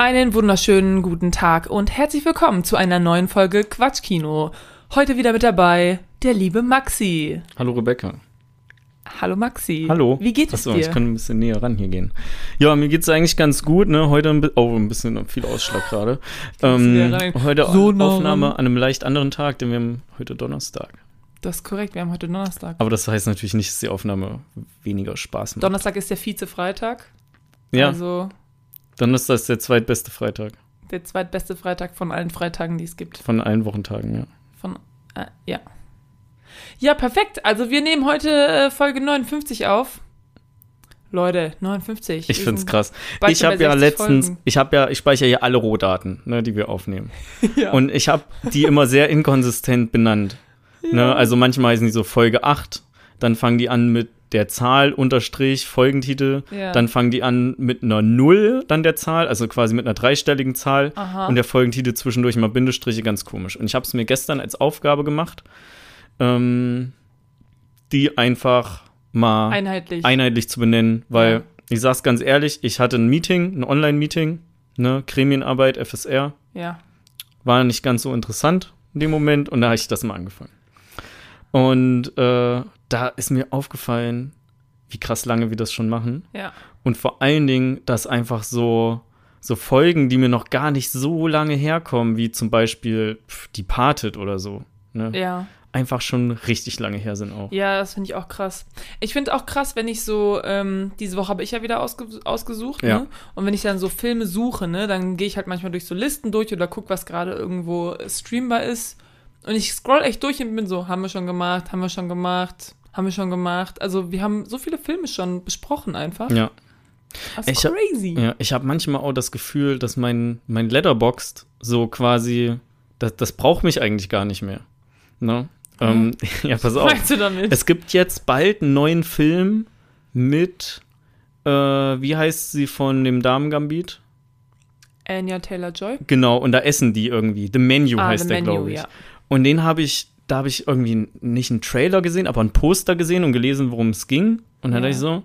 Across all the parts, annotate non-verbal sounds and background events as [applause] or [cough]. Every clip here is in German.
Einen wunderschönen guten Tag und herzlich willkommen zu einer neuen Folge Quatschkino. Heute wieder mit dabei der liebe Maxi. Hallo Rebecca. Hallo Maxi. Hallo. Wie geht es Achso, dir? ich kann ein bisschen näher ran hier gehen. Ja, mir geht's eigentlich ganz gut, ne? Heute ein, oh, ein bisschen viel Ausschlag gerade. Ähm, heute So nah Aufnahme an einem leicht anderen Tag, denn wir haben heute Donnerstag. Das ist korrekt, wir haben heute Donnerstag. Aber das heißt natürlich nicht, dass die Aufnahme weniger Spaß macht. Donnerstag ist der Vize-Freitag. ja, Also Donnerstag ist der zweitbeste Freitag der zweitbeste Freitag von allen Freitagen, die es gibt. von allen Wochentagen, ja. Von, äh, ja. Ja, perfekt. Also wir nehmen heute äh, Folge 59 auf. Leute, 59. Ich find's sind krass. Ich habe ja 60 letztens, Folgen. ich habe ja, ich speichere ja alle Rohdaten, ne, die wir aufnehmen. [laughs] Ja. Und ich habe die immer sehr inkonsistent benannt. Ne? Also manchmal heißen die so Folge 8, dann fangen die an mit der Zahl unterstrich Folgentitel, Ja. dann fangen die an mit einer Null, dann der Zahl, also quasi mit einer dreistelligen Zahl Aha. und der Folgentitel zwischendurch mal Bindestriche, ganz komisch. Und ich habe es mir gestern als Aufgabe gemacht, ähm, die einfach mal Einheitlich. einheitlich zu benennen, weil Ja. ich sag's ganz ehrlich, ich hatte ein Meeting, ein Online-Meeting, ne, Gremienarbeit, FSR, ja. war nicht ganz so interessant in dem Moment und da habe ich das mal angefangen. Und äh, da ist mir aufgefallen, wie krass lange wir das schon machen. Ja. Und vor allen Dingen, dass einfach so, so Folgen, die mir noch gar nicht so lange herkommen, wie zum Beispiel pf, Departed oder so, ne? Ja. einfach schon richtig lange her sind auch. Ja, das finde ich auch krass. Ich finde auch krass, wenn ich so, ähm, diese Woche habe ich ja wieder ausge ausgesucht, Ja. ne? Und wenn ich dann so Filme suche, ne, dann gehe ich halt manchmal durch so Listen durch oder guck, was gerade irgendwo streambar ist. Und ich scroll echt durch und bin so, haben wir schon gemacht, haben wir schon gemacht, haben wir schon gemacht. Also wir haben so viele Filme schon besprochen einfach. Ja. Das ist Ich hab- crazy. Ja, ich habe manchmal auch das Gefühl, dass mein, mein Letterboxd so quasi, das, das braucht mich eigentlich gar nicht mehr. Ne? Ähm, [laughs] ja, pass Was auf. meinst du damit? Es gibt jetzt bald einen neuen Film mit, äh, wie heißt sie von dem Damen-Gambit? Anya Taylor-Joy? Genau, und da essen die irgendwie. The Menu Ah, heißt The der, glaube ich. ja. Und den habe ich, da habe ich irgendwie nicht einen Trailer gesehen, aber ein Poster gesehen und gelesen, worum es ging. Und dann Ja. dachte ich so,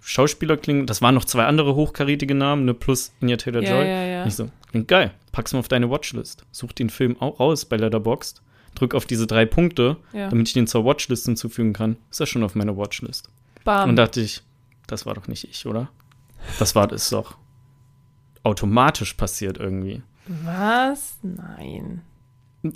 Schauspieler klingen, das waren noch zwei andere hochkarätige Namen, ne, plus Anya Taylor-Joy. Ja, ja, ja. Ich so, klingt geil, pack's mal auf deine Watchlist. Such den Film auch raus bei Letterboxd, drück auf diese drei Punkte, damit ich den zur Watchlist hinzufügen kann. Ist er schon auf meiner Watchlist. Bam. Und dachte ich, das war doch nicht ich, oder? Das war das doch automatisch passiert irgendwie. Was? Nein.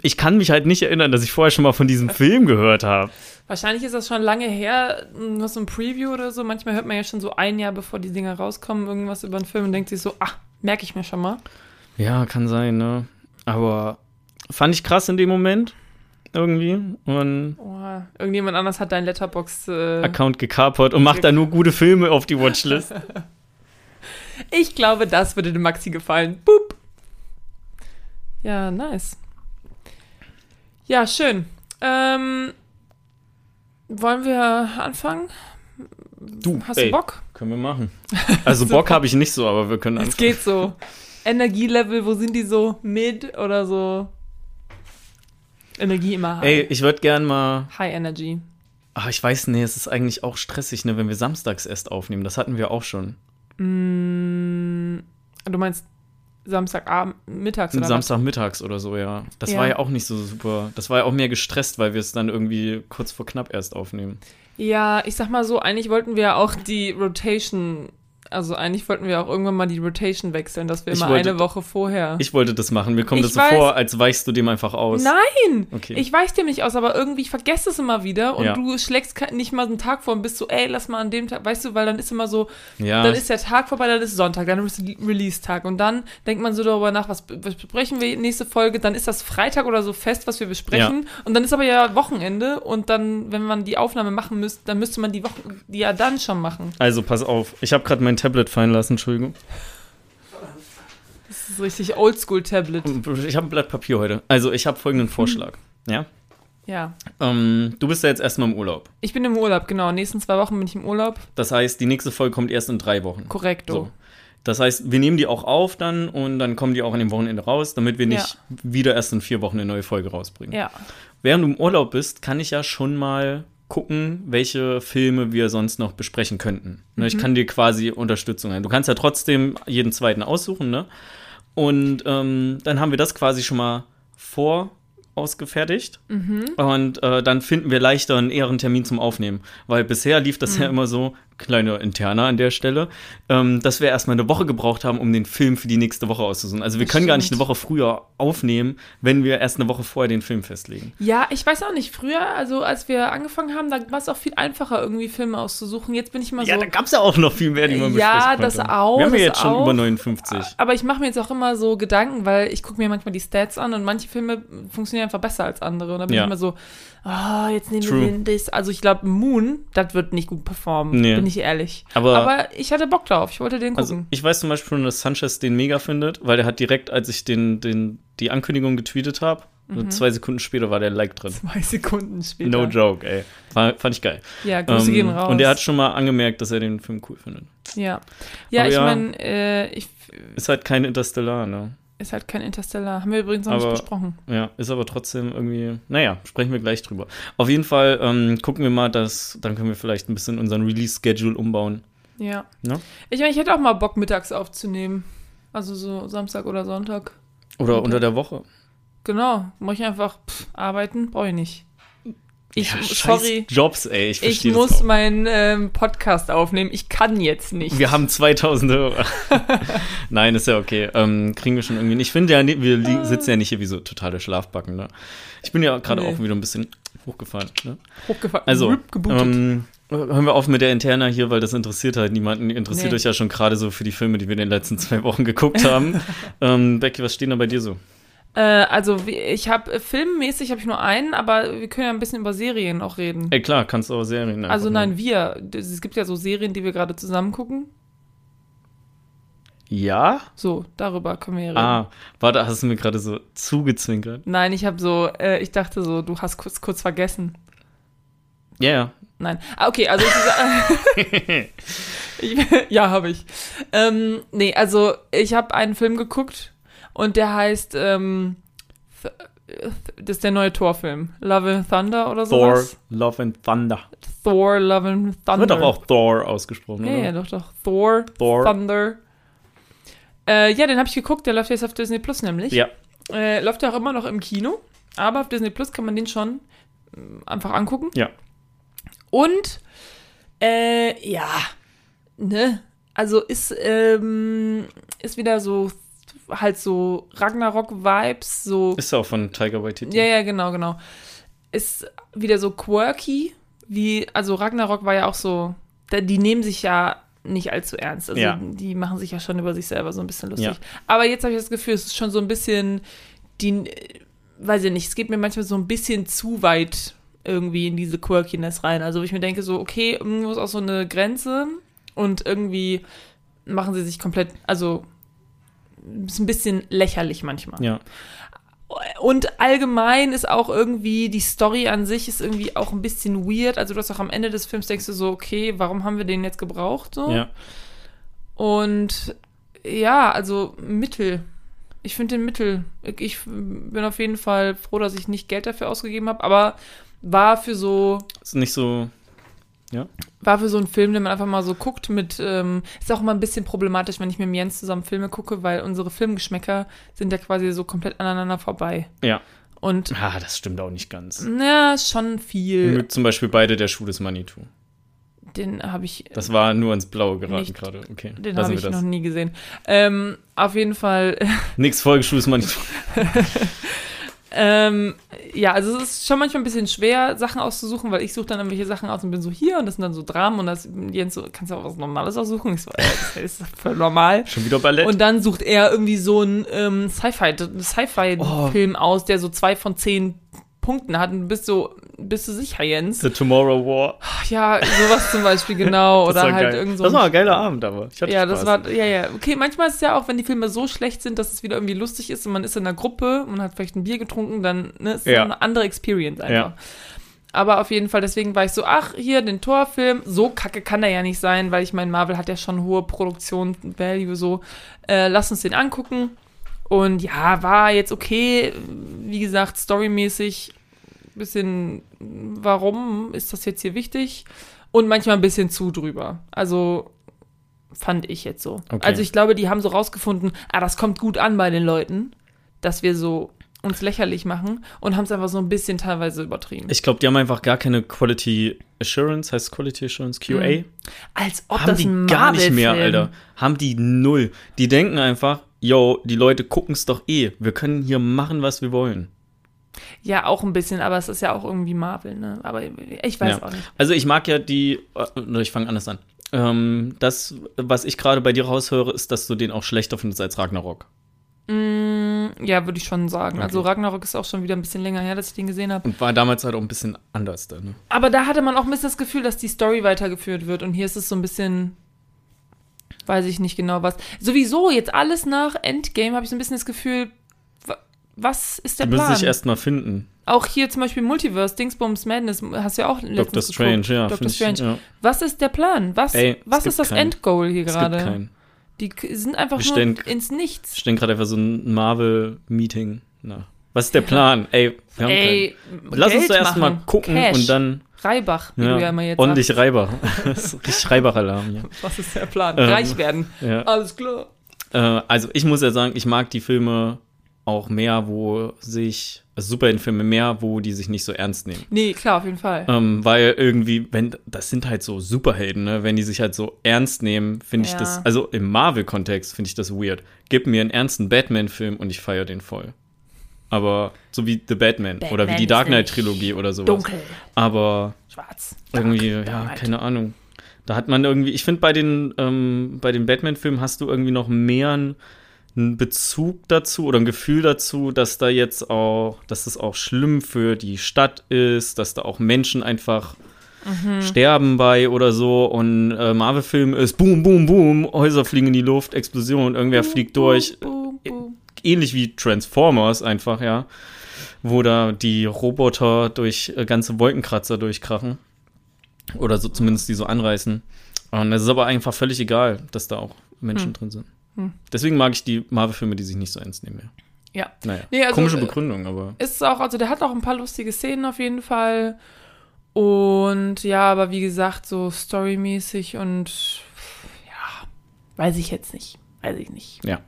Ich kann mich halt nicht erinnern, dass ich vorher schon mal von diesem Film gehört habe. Wahrscheinlich ist das schon lange her, was so ein Preview oder so. Manchmal hört man ja schon so ein Jahr, bevor die Dinger rauskommen, irgendwas über einen Film und denkt sich so, ah, merke ich mir schon mal. Ja, kann sein, ne? Aber fand ich krass in dem Moment irgendwie. Und Oh, irgendjemand anders hat dein Letterbox. Äh, Account gekapert und macht da nur gute Filme auf die Watchlist. [laughs] ich glaube, das würde dem Maxi gefallen. Boop. Ja, nice. Ja, schön. Ähm, wollen wir anfangen? Du, Hast ey, du Bock? Können wir machen. [laughs] Also Bock habe ich nicht so, aber wir können Es anfangen. geht so. Energielevel, wo sind die so? Mid oder so? Energie immer high. Ey, ich würde gern mal. High Energy. Ach, ich weiß, nee, es ist eigentlich auch stressig, ne, wenn wir samstags erst aufnehmen. Das hatten wir auch schon. Mm, du meinst Samstagabend, mittags oder? Samstagmittags oder so, ja. Das Ja. war ja auch nicht so super. Das war ja auch mehr gestresst, weil wir es dann irgendwie kurz vor knapp erst aufnehmen. Ja, ich sag mal so, eigentlich wollten wir ja auch die Rotation, also eigentlich wollten wir auch irgendwann mal die Rotation wechseln, dass wir Ich immer wollte- eine Woche vorher. Ich wollte das machen. Mir kommt Ich das so weiß- vor, als weichst du dem einfach aus. Nein! Okay. Ich weiß dem nicht aus, aber irgendwie, ich vergesse es immer wieder und Ja. du schlägst nicht mal einen Tag vor und bist so, ey, lass mal an dem Tag, weißt du, weil dann ist immer so, ja, dann ist der Tag vorbei, dann ist Sonntag, dann ist Release-Tag und dann denkt man so darüber nach, was, besprechen wir nächste Folge, dann ist das Freitag oder so fest, was wir besprechen und dann ist aber ja Wochenende und dann, wenn man die Aufnahme machen müsste, dann müsste man die Woche, die ja dann schon machen. also pass auf. Ich habe gerade mein Tablet fallen lassen, Entschuldigung. Das ist richtig Oldschool-Tablet. Ich habe ein Blatt Papier heute. Also ich habe folgenden Vorschlag. Ja? Ja. Ähm, du bist ja jetzt erstmal im Urlaub. Ich bin im Urlaub, genau. Nächsten zwei Wochen bin ich im Urlaub. Das heißt, die nächste Folge kommt erst in drei Wochen. Korrekto. So. Das heißt, wir nehmen die auch auf dann und dann kommen die auch an dem Wochenende raus, damit wir nicht wieder erst in vier Wochen eine neue Folge rausbringen. Ja. Während du im Urlaub bist, kann ich ja schon mal gucken, welche Filme wir sonst noch besprechen könnten. Ne, Ich kann dir quasi Unterstützung ein. Du kannst ja trotzdem jeden zweiten aussuchen, ne? Und ähm, dann haben wir das quasi schon mal vor ausgefertigt. Und äh, dann finden wir leichter einen eher einen Termin zum Aufnehmen. Weil bisher lief das ja immer so, kleine Interna an der Stelle, ähm, dass wir erstmal eine Woche gebraucht haben, um den Film für die nächste Woche auszusuchen. Also wir Das können gar nicht eine Woche früher aufnehmen, wenn wir erst eine Woche vorher den Film festlegen. Ja, ich weiß auch nicht. Früher, also als wir angefangen haben, da war es auch viel einfacher, irgendwie Filme auszusuchen. Jetzt bin ich Ja, so. da gab es ja auch noch viel mehr, die man Ja, besprechen das konnte. auch, Wir haben ja das jetzt schon auch. über 59. Aber ich mache mir jetzt auch immer so Gedanken, weil ich gucke mir manchmal die Stats an und manche Filme funktionieren einfach besser als andere. Und da bin Ja. ich immer so, ah, jetzt nehmen True. wir den das. Also ich glaube, Moon, das wird nicht gut performen, Nee. bin ich ehrlich. Aber- Aber ich hatte Bock drauf, ich wollte den Also gucken. ich weiß zum Beispiel schon, dass Sanchez den mega findet, weil der hat direkt, als ich den, den, die Ankündigung getweetet habe, Mhm. zwei Sekunden später war der Like drin. Zwei Sekunden später. No joke, ey. War, fand ich geil. Ja, Grüße gehen raus. Ähm, und der hat schon mal angemerkt, dass er den Film cool findet. Ja, ja Aber ich ja. meine, äh, ich, Ist halt kein Interstellar, ne? Ist halt kein Interstellar. Haben wir übrigens noch Aber- nicht besprochen. Ja, ist aber trotzdem irgendwie, naja, sprechen wir gleich drüber. Auf jeden Fall ähm, gucken wir mal, dass, dann können wir vielleicht ein bisschen unseren Release-Schedule umbauen. Ja. Ja. Ich meine, ich hätte auch mal Bock, mittags aufzunehmen. Also so Samstag oder Sonntag. Oder Okay. unter der Woche. Genau. Muss ich einfach pff, arbeiten? Brauche ich nicht. Ich, ja, sorry. Jobs, ey, ich Ich muss meinen ähm, Podcast aufnehmen. Ich kann jetzt nicht. Wir haben 2000 Hörer. [laughs] Nein, ist ja okay. Ähm, kriegen wir schon irgendwie. Ich finde ja, wir li- sitzen ja nicht hier wie so totale Schlafbacken. Ne? Ich bin ja gerade Nee. auch wieder ein bisschen hochgefahren. Ne? Hochgefahren. Also, ähm, hören wir auf mit der Interna hier, weil das interessiert halt niemanden. Interessiert Nee. euch ja schon gerade so für die Filme, die wir in den letzten zwei Wochen geguckt haben. [laughs] ähm, Becky, was stehen da bei dir so? Äh, also ich habe äh, filmmäßig habe ich nur einen, aber wir können ja ein bisschen über Serien auch reden. Ey, klar, kannst du auch Serien. also nehmen. nein, wir. Das- Es gibt ja so Serien, die wir gerade zusammen gucken. Ja? So, darüber können wir ja reden. Ah, warte, hast du mir gerade so zugezwinkert? Nein, ich habe so, äh, ich dachte so, du hast kurz, kurz vergessen. Ja, ja. Nein. Ah, okay, also ich, [laughs] [laughs] ich, ja, habe ich. Ähm, nee, also ich habe einen Film geguckt und der heißt, ähm, das ist der neue Thor-Film. Love and Thunder oder Thor, sowas. Love and Thunder. Thor, Love and Thunder. Wird doch auch Thor ausgesprochen, Ja, oder? ja, doch, doch. Thor, Thor. Thunder. Äh, ja, den habe ich geguckt, der läuft jetzt auf Disney Plus nämlich. Ja. Äh, läuft ja auch immer noch im Kino, aber auf Disney Plus kann man den schon ähm, einfach angucken. Ja. Und, äh, ja, ne, also ist, ähm, ist wieder so, halt so Ragnarok-Vibes, so, Ist auch von Tiger Waititi. ja, ja, genau, genau. Ist wieder so quirky, wie, also Ragnarok war ja auch so, die nehmen sich ja nicht allzu ernst. Also Ja. die machen sich ja schon über sich selber so ein bisschen lustig. Ja. Aber jetzt habe ich das Gefühl, es ist schon so ein bisschen, die, weiß ich nicht, es geht mir manchmal so ein bisschen zu weit irgendwie in diese Quirkiness rein. Also wo ich mir denke so, okay, irgendwo ist auch so eine Grenze und irgendwie machen sie sich komplett, also ist ein bisschen lächerlich manchmal. Ja. Und allgemein ist auch irgendwie, die Story an sich ist irgendwie auch ein bisschen weird. Also du hast auch am Ende des Films denkst du so, okay, warum haben wir den jetzt gebraucht? So? ja. Und ja, also Mittel. Ich finde den Mittel. Ich bin auf jeden Fall froh, dass ich nicht Geld dafür ausgegeben habe, aber war für so, Ist nicht so. War für so einen Film, den man einfach mal so guckt mit, ähm, ist auch immer ein bisschen problematisch, wenn ich mit Jens zusammen Filme gucke, weil unsere Filmgeschmäcker sind ja quasi so komplett aneinander vorbei. Ja. Und Ah, das stimmt auch nicht ganz. Ja, schon viel. mögen zum Beispiel beide der Schuh des Manitou. Den habe ich, Das war nur ins Blaue geraten gerade. Okay. den habe ich das. noch nie gesehen. Ähm, auf jeden Fall, Nix Folge Schuh des Manitou. [laughs] ähm, ja, also es ist schon manchmal ein bisschen schwer, Sachen auszusuchen, weil ich suche dann irgendwelche Sachen aus und bin so hier und das sind dann so Dramen und das Jens so, kannst du auch was Normales aussuchen? Ich so, äh, das ist voll normal. Schon wieder Ballett. Und dann sucht er irgendwie so einen ähm, Sci-Fi, Sci-Fi-Film Oh. aus, der so zwei von zehn Punkten hat und du bist so, bist du sicher, Jens? The Tomorrow War. Ach ja, sowas zum Beispiel, genau. [laughs] Das Oder war halt geil. irgend so Das ein war ein geiler Abend, aber. Ich hatte Ja, Spaß. das war, ja, ja. Okay, manchmal ist es ja auch, wenn die Filme so schlecht sind, dass es wieder irgendwie lustig ist und man ist in einer Gruppe, man hat vielleicht ein Bier getrunken, dann ne, ist es Ja. eine andere Experience einfach. Ja. Aber auf jeden Fall, deswegen war ich so, ach, hier, den Torfilm, so kacke kann der ja nicht sein, weil ich meine, Marvel hat ja schon hohe Produktion-Value, so. Äh, lass uns den angucken. Und ja, war jetzt okay, wie gesagt, storymäßig bisschen, warum ist das jetzt hier wichtig? Und manchmal ein bisschen zu drüber. Also fand ich jetzt so. Okay. Also ich glaube, die haben so rausgefunden, ah, das kommt gut an bei den Leuten, dass wir so uns lächerlich machen und haben es einfach so ein bisschen teilweise übertrieben. Ich glaube, die haben einfach gar keine Quality Assurance, heißt Quality Assurance, QA. Als ob haben das die ein gar nicht mehr, Alter. Haben die null. Die denken einfach, yo, die Leute gucken es doch eh. Wir können hier machen, was wir wollen. Ja, auch ein bisschen, aber es ist ja auch irgendwie Marvel, ne? Aber ich weiß Ja. auch nicht. Also ich mag ja die, äh, ich fange anders an. Ähm, das, was ich gerade bei dir raushöre, ist, dass du den auch schlechter findest als Ragnarok. Mm, ja, würde ich schon sagen. Also Okay. Ragnarok ist auch schon wieder ein bisschen länger her, dass ich den gesehen habe. Und war damals halt auch ein bisschen anders dann. Ne? Aber da hatte man auch ein bisschen das Gefühl, dass die Story weitergeführt wird. Und hier ist es so ein bisschen, weiß ich nicht genau was. Sowieso jetzt alles nach Endgame habe ich so ein bisschen das Gefühl, was ist der Die müssen Plan? sich erst mal finden. auch hier zum Beispiel Multiverse, Dingsbums Madness, hast du ja auch letztens Doctor Strange, geguckt. ja. Dr. find ich, Strange. Ja. Was ist der Plan? Was, Ey, was ist das keinen. Endgoal hier Es gibt gerade? keinen. Die sind einfach Wir nur stellen- ins Nichts. Ich stehen gerade einfach so ein Marvel-Meeting. Was ist der Plan? Ey, wir haben Ey, keinen. Lass uns Geld doch erst mal machen. gucken Cash. und dann Reibach, wie du ja immer jetzt ordentlich sagst. [laughs] Ist richtig Reibach-Alarm hier. [laughs] Was ist der Plan? Ähm, Reich werden. Ja. Alles klar. Äh, also ich muss ja sagen, ich mag die Filme auch mehr, wo sich, also Superheldenfilme mehr, wo die sich nicht so ernst nehmen. Nee, klar, auf jeden Fall. Ähm, weil irgendwie, wenn, das sind halt so Superhelden, ne? Wenn die sich halt so ernst nehmen, finde ich Ja. das, also im Marvel-Kontext finde ich das weird. Gib mir einen ernsten Batman-Film und ich feiere den voll. Aber so wie The Batman, oder wie Batman die Dark Knight-Trilogie oder sowas. Dunkel, Aber schwarz. irgendwie, Dark, ja, Dark. keine Ahnung. Da hat man irgendwie, ich finde, bei den, ähm, bei den Batman-Filmen hast du irgendwie noch mehr einen, einen Bezug dazu oder ein Gefühl dazu, dass da jetzt auch, dass das auch schlimm für die Stadt ist, dass da auch Menschen einfach Mhm. sterben bei oder so. Und äh, Marvel-Film ist boom, boom, boom, Häuser fliegen in die Luft, Explosion, irgendwer fliegt durch Boom, boom. ähnlich wie Transformers einfach, ja. Wo da die Roboter durch äh, ganze Wolkenkratzer durchkrachen. Oder so zumindest die so anreißen. Und es ist aber einfach völlig egal, dass da auch Menschen Hm. drin sind. Hm. Deswegen mag ich die Marvel-Filme, die sich nicht so ernst nehmen mehr. Ja. Naja, Nee, also, komische äh, Begründung, aber. Ist auch, also der hat auch ein paar lustige Szenen auf jeden Fall. Und ja, aber wie gesagt, so storymäßig und ja, weiß ich jetzt nicht. Weiß ich nicht. Ja.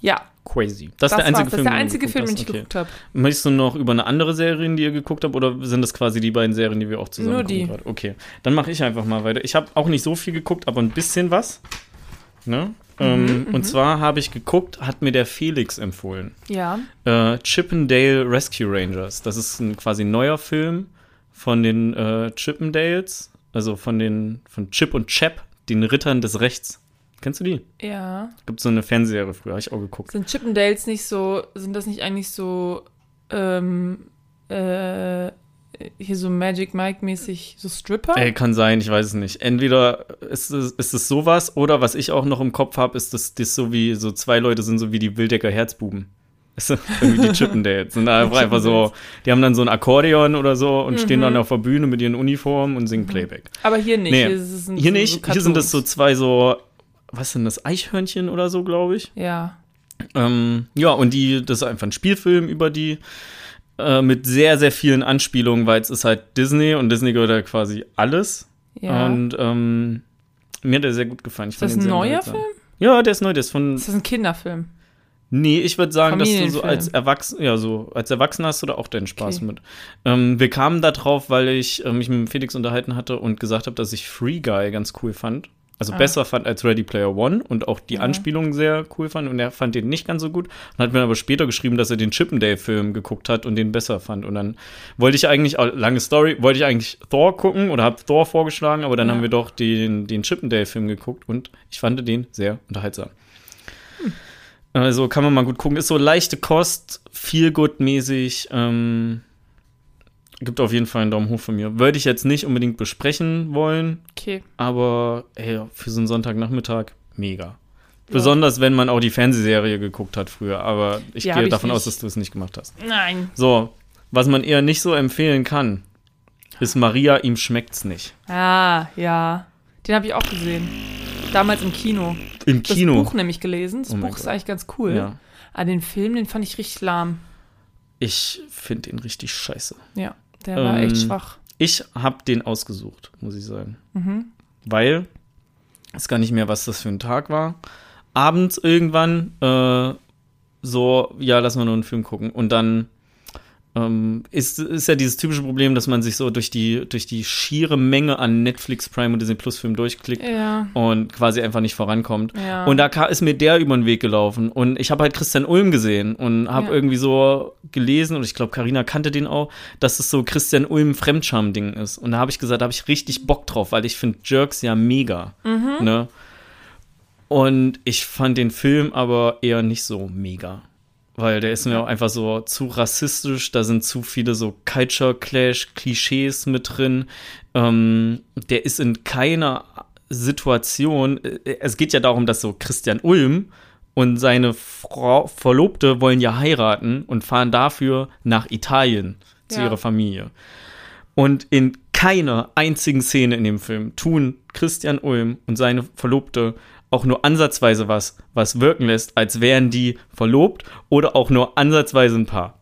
Ja, Crazy. Das ist der einzige war's. Film, Das ist der einzige Film, den ich Okay. geguckt habe. Möchtest du noch über eine andere Serie, die ihr geguckt habt, oder sind das quasi die beiden Serien, die wir auch zusammen Nur gucken die. gerade? Okay, dann mache ich einfach mal weiter. Ich habe auch nicht so viel geguckt, aber ein bisschen was. Ne? ähm, mhm. und zwar habe ich geguckt, hat mir der Felix empfohlen. Ja. Äh, Chippendale Rescue Rangers. Das ist ein quasi neuer Film von den äh, Chippendales, also von den von Chip und Chap, den Rittern des Rechts. Kennst du die? Ja. Gibt so eine Fernsehserie früher, habe ich auch geguckt. Sind Chippendales nicht so, sind das nicht eigentlich so, ähm, äh, hier so Magic Mike-mäßig, so Stripper? Ey, kann sein, ich weiß es nicht. Entweder ist es, ist es sowas oder was ich auch noch im Kopf habe, ist das, das so wie so zwei Leute sind so wie die Wildecker Herzbuben. [laughs] Irgendwie die Chippendales. Sind einfach, einfach so, die haben dann so ein Akkordeon oder so und stehen Mhm. dann auf der Bühne mit ihren Uniformen und singen Playback. Aber hier nicht. Nee, hier, ist es ein, Hier so, nicht, so hier sind das so zwei so, was sind das, Eichhörnchen oder so, glaube ich. Ja. Ähm, ja, und die, das ist einfach ein Spielfilm über die äh, mit sehr, sehr vielen Anspielungen, weil es ist halt Disney und Disney gehört ja quasi alles. Ja. Und ähm, mir hat der sehr gut gefallen. Ich ist das ein neuer. Film? Ja, der ist neu, der ist von. Ist das ein Kinderfilm? Nee, ich würde sagen, dass du so als Erwachsener, ja, so als Erwachsener hast du da auch deinen Spaß Okay. mit. Ähm, wir kamen da drauf, weil ich äh, mich mit Felix unterhalten hatte und gesagt habe, dass ich Free Guy ganz cool fand. Also Ah. besser fand als Ready Player One und auch die Ja. Anspielungen sehr cool fand und er fand den nicht ganz so gut und hat mir aber später geschrieben, dass er den Chippendale-Film geguckt hat und den besser fand. Und dann wollte ich eigentlich, auch- lange Story, wollte ich eigentlich Thor gucken oder habe Thor vorgeschlagen, aber dann Ja. haben wir doch den, den Chippendale-Film geguckt und ich fand den sehr unterhaltsam. Also kann man mal gut gucken. Ist so leichte Kost, viel gut mäßig. Ähm, gibt auf jeden Fall einen Daumen hoch von mir. Würde ich jetzt nicht unbedingt besprechen wollen, Okay. aber ey, für so einen Sonntagnachmittag mega. Besonders wenn man auch die Fernsehserie geguckt hat früher. Aber ich Ja, gehe ich davon nicht. aus, dass du es nicht gemacht hast. Nein. So, was man eher nicht so empfehlen kann, ist Maria, ihm schmeckt's nicht. Ah, ja. Den habe ich auch gesehen. Damals im Kino. Im Das Kino. Buch nämlich gelesen. Das Oh Buch ist Gott. eigentlich ganz cool. Ja. Aber den Film, den fand ich richtig lahm. Ich finde ihn richtig scheiße. Ja, der war Ähm, echt schwach. Ich habe den ausgesucht, muss ich sagen. Mhm. Weil weiß gar nicht mehr, was das für ein Tag war. Abends irgendwann, äh, so, ja, lass mal nur einen Film gucken. Und dann ähm, ist, ist ja dieses typische Problem, dass man sich so durch die, durch die schiere Menge an Netflix Prime und Disney Plus Filmen durchklickt Ja. und quasi einfach nicht vorankommt. Ja. Und da ist mir der über den Weg gelaufen. Und ich habe halt Christian Ulm gesehen und habe Ja. irgendwie so gelesen, und ich glaube, Karina kannte den auch, dass es so Christian Ulm Fremdscham-Ding ist. Und da habe ich gesagt, da habe ich richtig Bock drauf, weil ich finde Jerks ja mega. Mhm. Ne? Und ich fand den Film aber eher nicht so mega. Weil der ist mir auch einfach so zu rassistisch, da sind zu viele so Culture Clash Klischees mit drin. Ähm, der ist in keiner Situation, äh, es geht ja darum, dass so Christian Ulm und seine Frau, Verlobte wollen ja heiraten und fahren dafür nach Italien zu Ja. ihrer Familie. Und in keiner einzigen Szene in dem Film tun Christian Ulm und seine Verlobte auch nur ansatzweise was, was wirken lässt, als wären die verlobt oder auch nur ansatzweise ein Paar.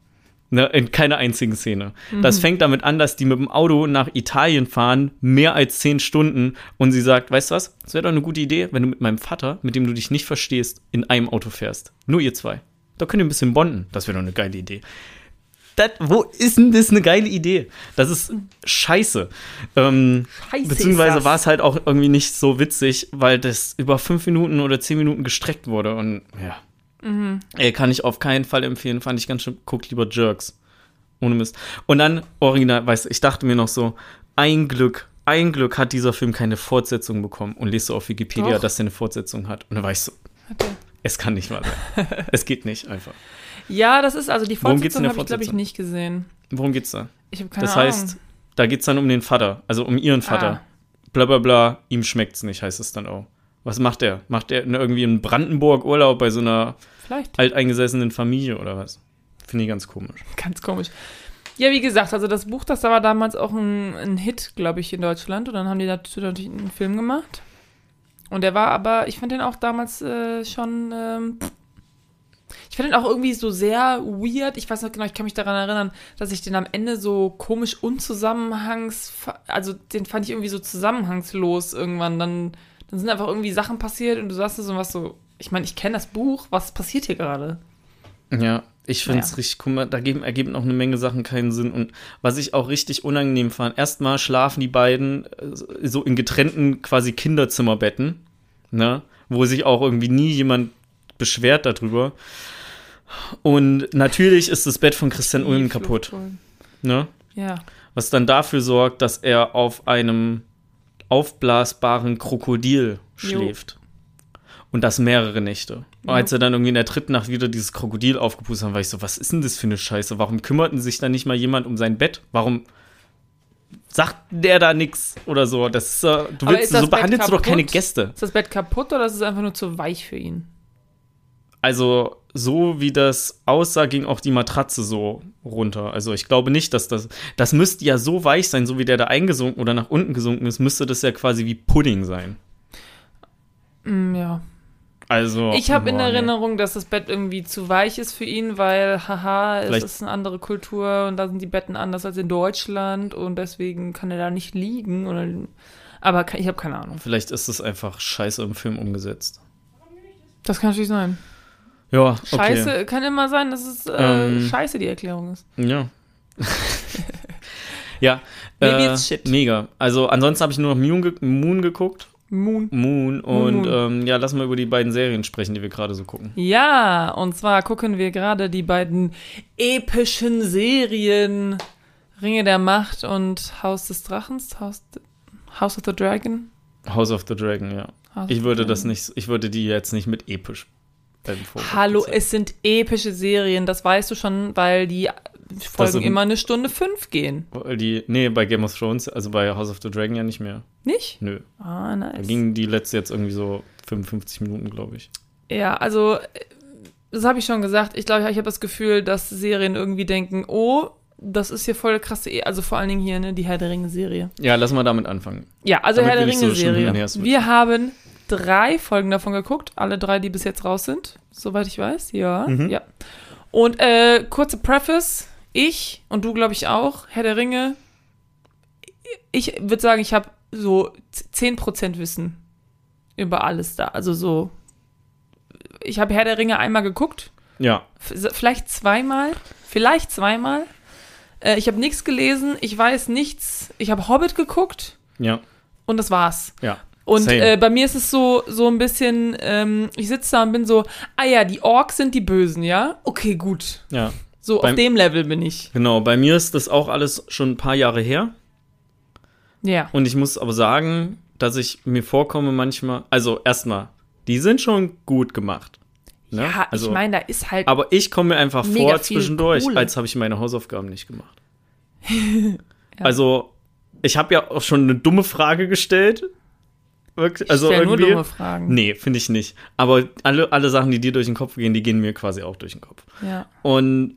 Ne, in keiner einzigen Szene. Das fängt damit an, dass die mit dem Auto nach Italien fahren, mehr als zehn Stunden, und sie sagt, weißt du was, es wäre doch eine gute Idee, wenn du mit meinem Vater, mit dem du dich nicht verstehst, in einem Auto fährst. Nur ihr zwei. Da könnt ihr ein bisschen bonden. Das wäre doch eine geile Idee. Das, wo ist denn das eine geile Idee? Das ist scheiße. Ähm, Scheiße beziehungsweise war es halt auch irgendwie nicht so witzig, weil das über fünf Minuten oder zehn Minuten gestreckt wurde. Und ja. Mhm. Ey, kann ich auf keinen Fall empfehlen. Fand ich ganz schön. Guckt lieber Jerks. Ohne Mist. Und dann, original, weißt du, ich dachte mir noch so, ein Glück, ein Glück hat dieser Film keine Fortsetzung bekommen. Und lest so auf Wikipedia, Doch. dass er eine Fortsetzung hat. Und dann war ich so, er. es kann nicht wahr sein. [laughs] es geht nicht einfach. Ja, das ist also die Worum geht's in Fortsetzung der habe ich, glaube ich, nicht gesehen. Worum geht's da? Ich habe keine das Ahnung. heißt, da geht's dann um den Vater, also um ihren Vater. Ah. Bla bla bla, ihm schmeckt's nicht, heißt es dann auch. Was macht er? Macht er irgendwie in Brandenburg Urlaub bei so einer vielleicht. alteingesessenen Familie oder was? Finde ich ganz komisch. [laughs] Ganz komisch. Ja, wie gesagt, also das Buch, das war damals auch ein, ein Hit, glaube ich, in Deutschland. Und dann haben die dazu natürlich einen Film gemacht. Und der war aber, ich fand den auch damals äh, schon. Ähm, ich fand den auch irgendwie so sehr weird. Ich weiß noch genau, ich kann mich daran erinnern, dass ich den am Ende so komisch unzusammenhangs. Also den fand ich irgendwie so zusammenhangslos irgendwann. Dann, dann sind einfach irgendwie Sachen passiert und du sagst so was so. Ich meine, ich kenne das Buch. Was passiert hier gerade? Ja, ich finde es Naja. richtig, mal, da geben, ergeben auch eine Menge Sachen keinen Sinn. Und was ich auch richtig unangenehm fand, erstmal schlafen die beiden äh, so in getrennten quasi Kinderzimmerbetten, ne? Wo sich auch irgendwie nie jemand beschwert darüber. Und natürlich ist das Bett von Christian Ulm kaputt, ne? Ja. Was dann dafür sorgt, dass er auf einem aufblasbaren Krokodil Jo. schläft. Und das mehrere Nächte. Und Jo. als er dann irgendwie in der dritten Nacht wieder dieses Krokodil aufgepustet hat, war ich so, was ist denn das für eine Scheiße? Warum kümmerten sich dann nicht mal jemand um sein Bett? Warum sagt der da nichts oder so? Das ist, du Aber willst, ist das so Bett behandelst du doch keine kaputt? Gäste. Ist das Bett kaputt oder ist es einfach nur zu weich für ihn? Also, so wie das aussah, ging auch die Matratze so runter. Also, ich glaube nicht, dass das. Das müsste ja so weich sein, so wie der da eingesunken oder nach unten gesunken ist, müsste das ja quasi wie Pudding sein. Mm, ja. Also. Ich habe in. Erinnerung, dass das Bett irgendwie zu weich ist für ihn, weil, haha, es ist eine andere Kultur und da sind die Betten anders als in Deutschland und deswegen kann er da nicht liegen. Oder, aber ich habe keine Ahnung. Vielleicht ist es einfach scheiße im Film umgesetzt. Das kann natürlich sein. Ja, okay. Scheiße, kann immer sein, dass es äh, Ähm. scheiße die Erklärung ist. Ja. [laughs] ja. Maybe äh, it's shit. Mega. Also, ansonsten habe ich nur noch Moon, ge Moon geguckt. Moon. Moon. Und Moon. Ähm, ja, lass mal über die beiden Serien sprechen, die wir gerade so gucken. Ja, und zwar gucken wir gerade die beiden epischen Serien Ringe der Macht und Haus des Drachens, Haus, House of the Dragon. House of the Dragon, ja. House Ich würde das nicht, ich würde die jetzt nicht mit episch Hallo, es sind epische Serien, das weißt du schon, weil die Folgen sind- immer eine Stunde fünf gehen. Die, nee, bei Game of Thrones, also bei House of the Dragon ja nicht mehr. Nicht? Nö. Ah, Da nice. ging die letzte jetzt irgendwie so 55 Minuten, glaube ich. Ja, also, das habe ich schon gesagt. Ich glaube, ich habe das Gefühl, dass Serien irgendwie denken, oh, das ist hier voll krasse, E also vor allen Dingen hier, ne, die Herr der Ringe-Serie. Ja, lass mal damit anfangen. Ja, also Damit Herr der so Ringe-Serie. switchen. Wir haben drei Folgen davon geguckt, alle drei, die bis jetzt raus sind, soweit ich weiß. Ja, Mhm. ja. Und äh, kurze Preface, ich und du, glaube ich, auch, Herr der Ringe, ich würde sagen, ich habe so 10% Wissen über alles da. Also so, ich habe Herr der Ringe einmal geguckt, Ja. vielleicht zweimal, vielleicht zweimal. Äh, ich habe nichts gelesen, ich weiß nichts. Ich habe Hobbit geguckt Ja. und das war's. Ja. Und äh, bei mir ist es so, so ein bisschen, ähm, ich sitze da und bin so, ah ja, die Orks sind die Bösen, ja? Okay, gut. Ja. So Beim- auf dem Level bin ich. Genau. Bei mir ist das auch alles schon ein paar Jahre her. Ja. Und ich muss aber sagen, dass ich mir vorkomme manchmal, also erstmal, die sind schon gut gemacht. Ne? Ja, also, ich meine, da ist halt. aber ich komme mir einfach vor zwischendurch, Kohle. als habe ich meine Hausaufgaben nicht gemacht. [laughs] Also, ich habe ja auch schon eine dumme Frage gestellt. Wirklich, ich also nur irgendwie. dumme Fragen. Nee, finde ich nicht. Aber alle, alle Sachen, die dir durch den Kopf gehen, die gehen mir quasi auch durch den Kopf. Ja. Und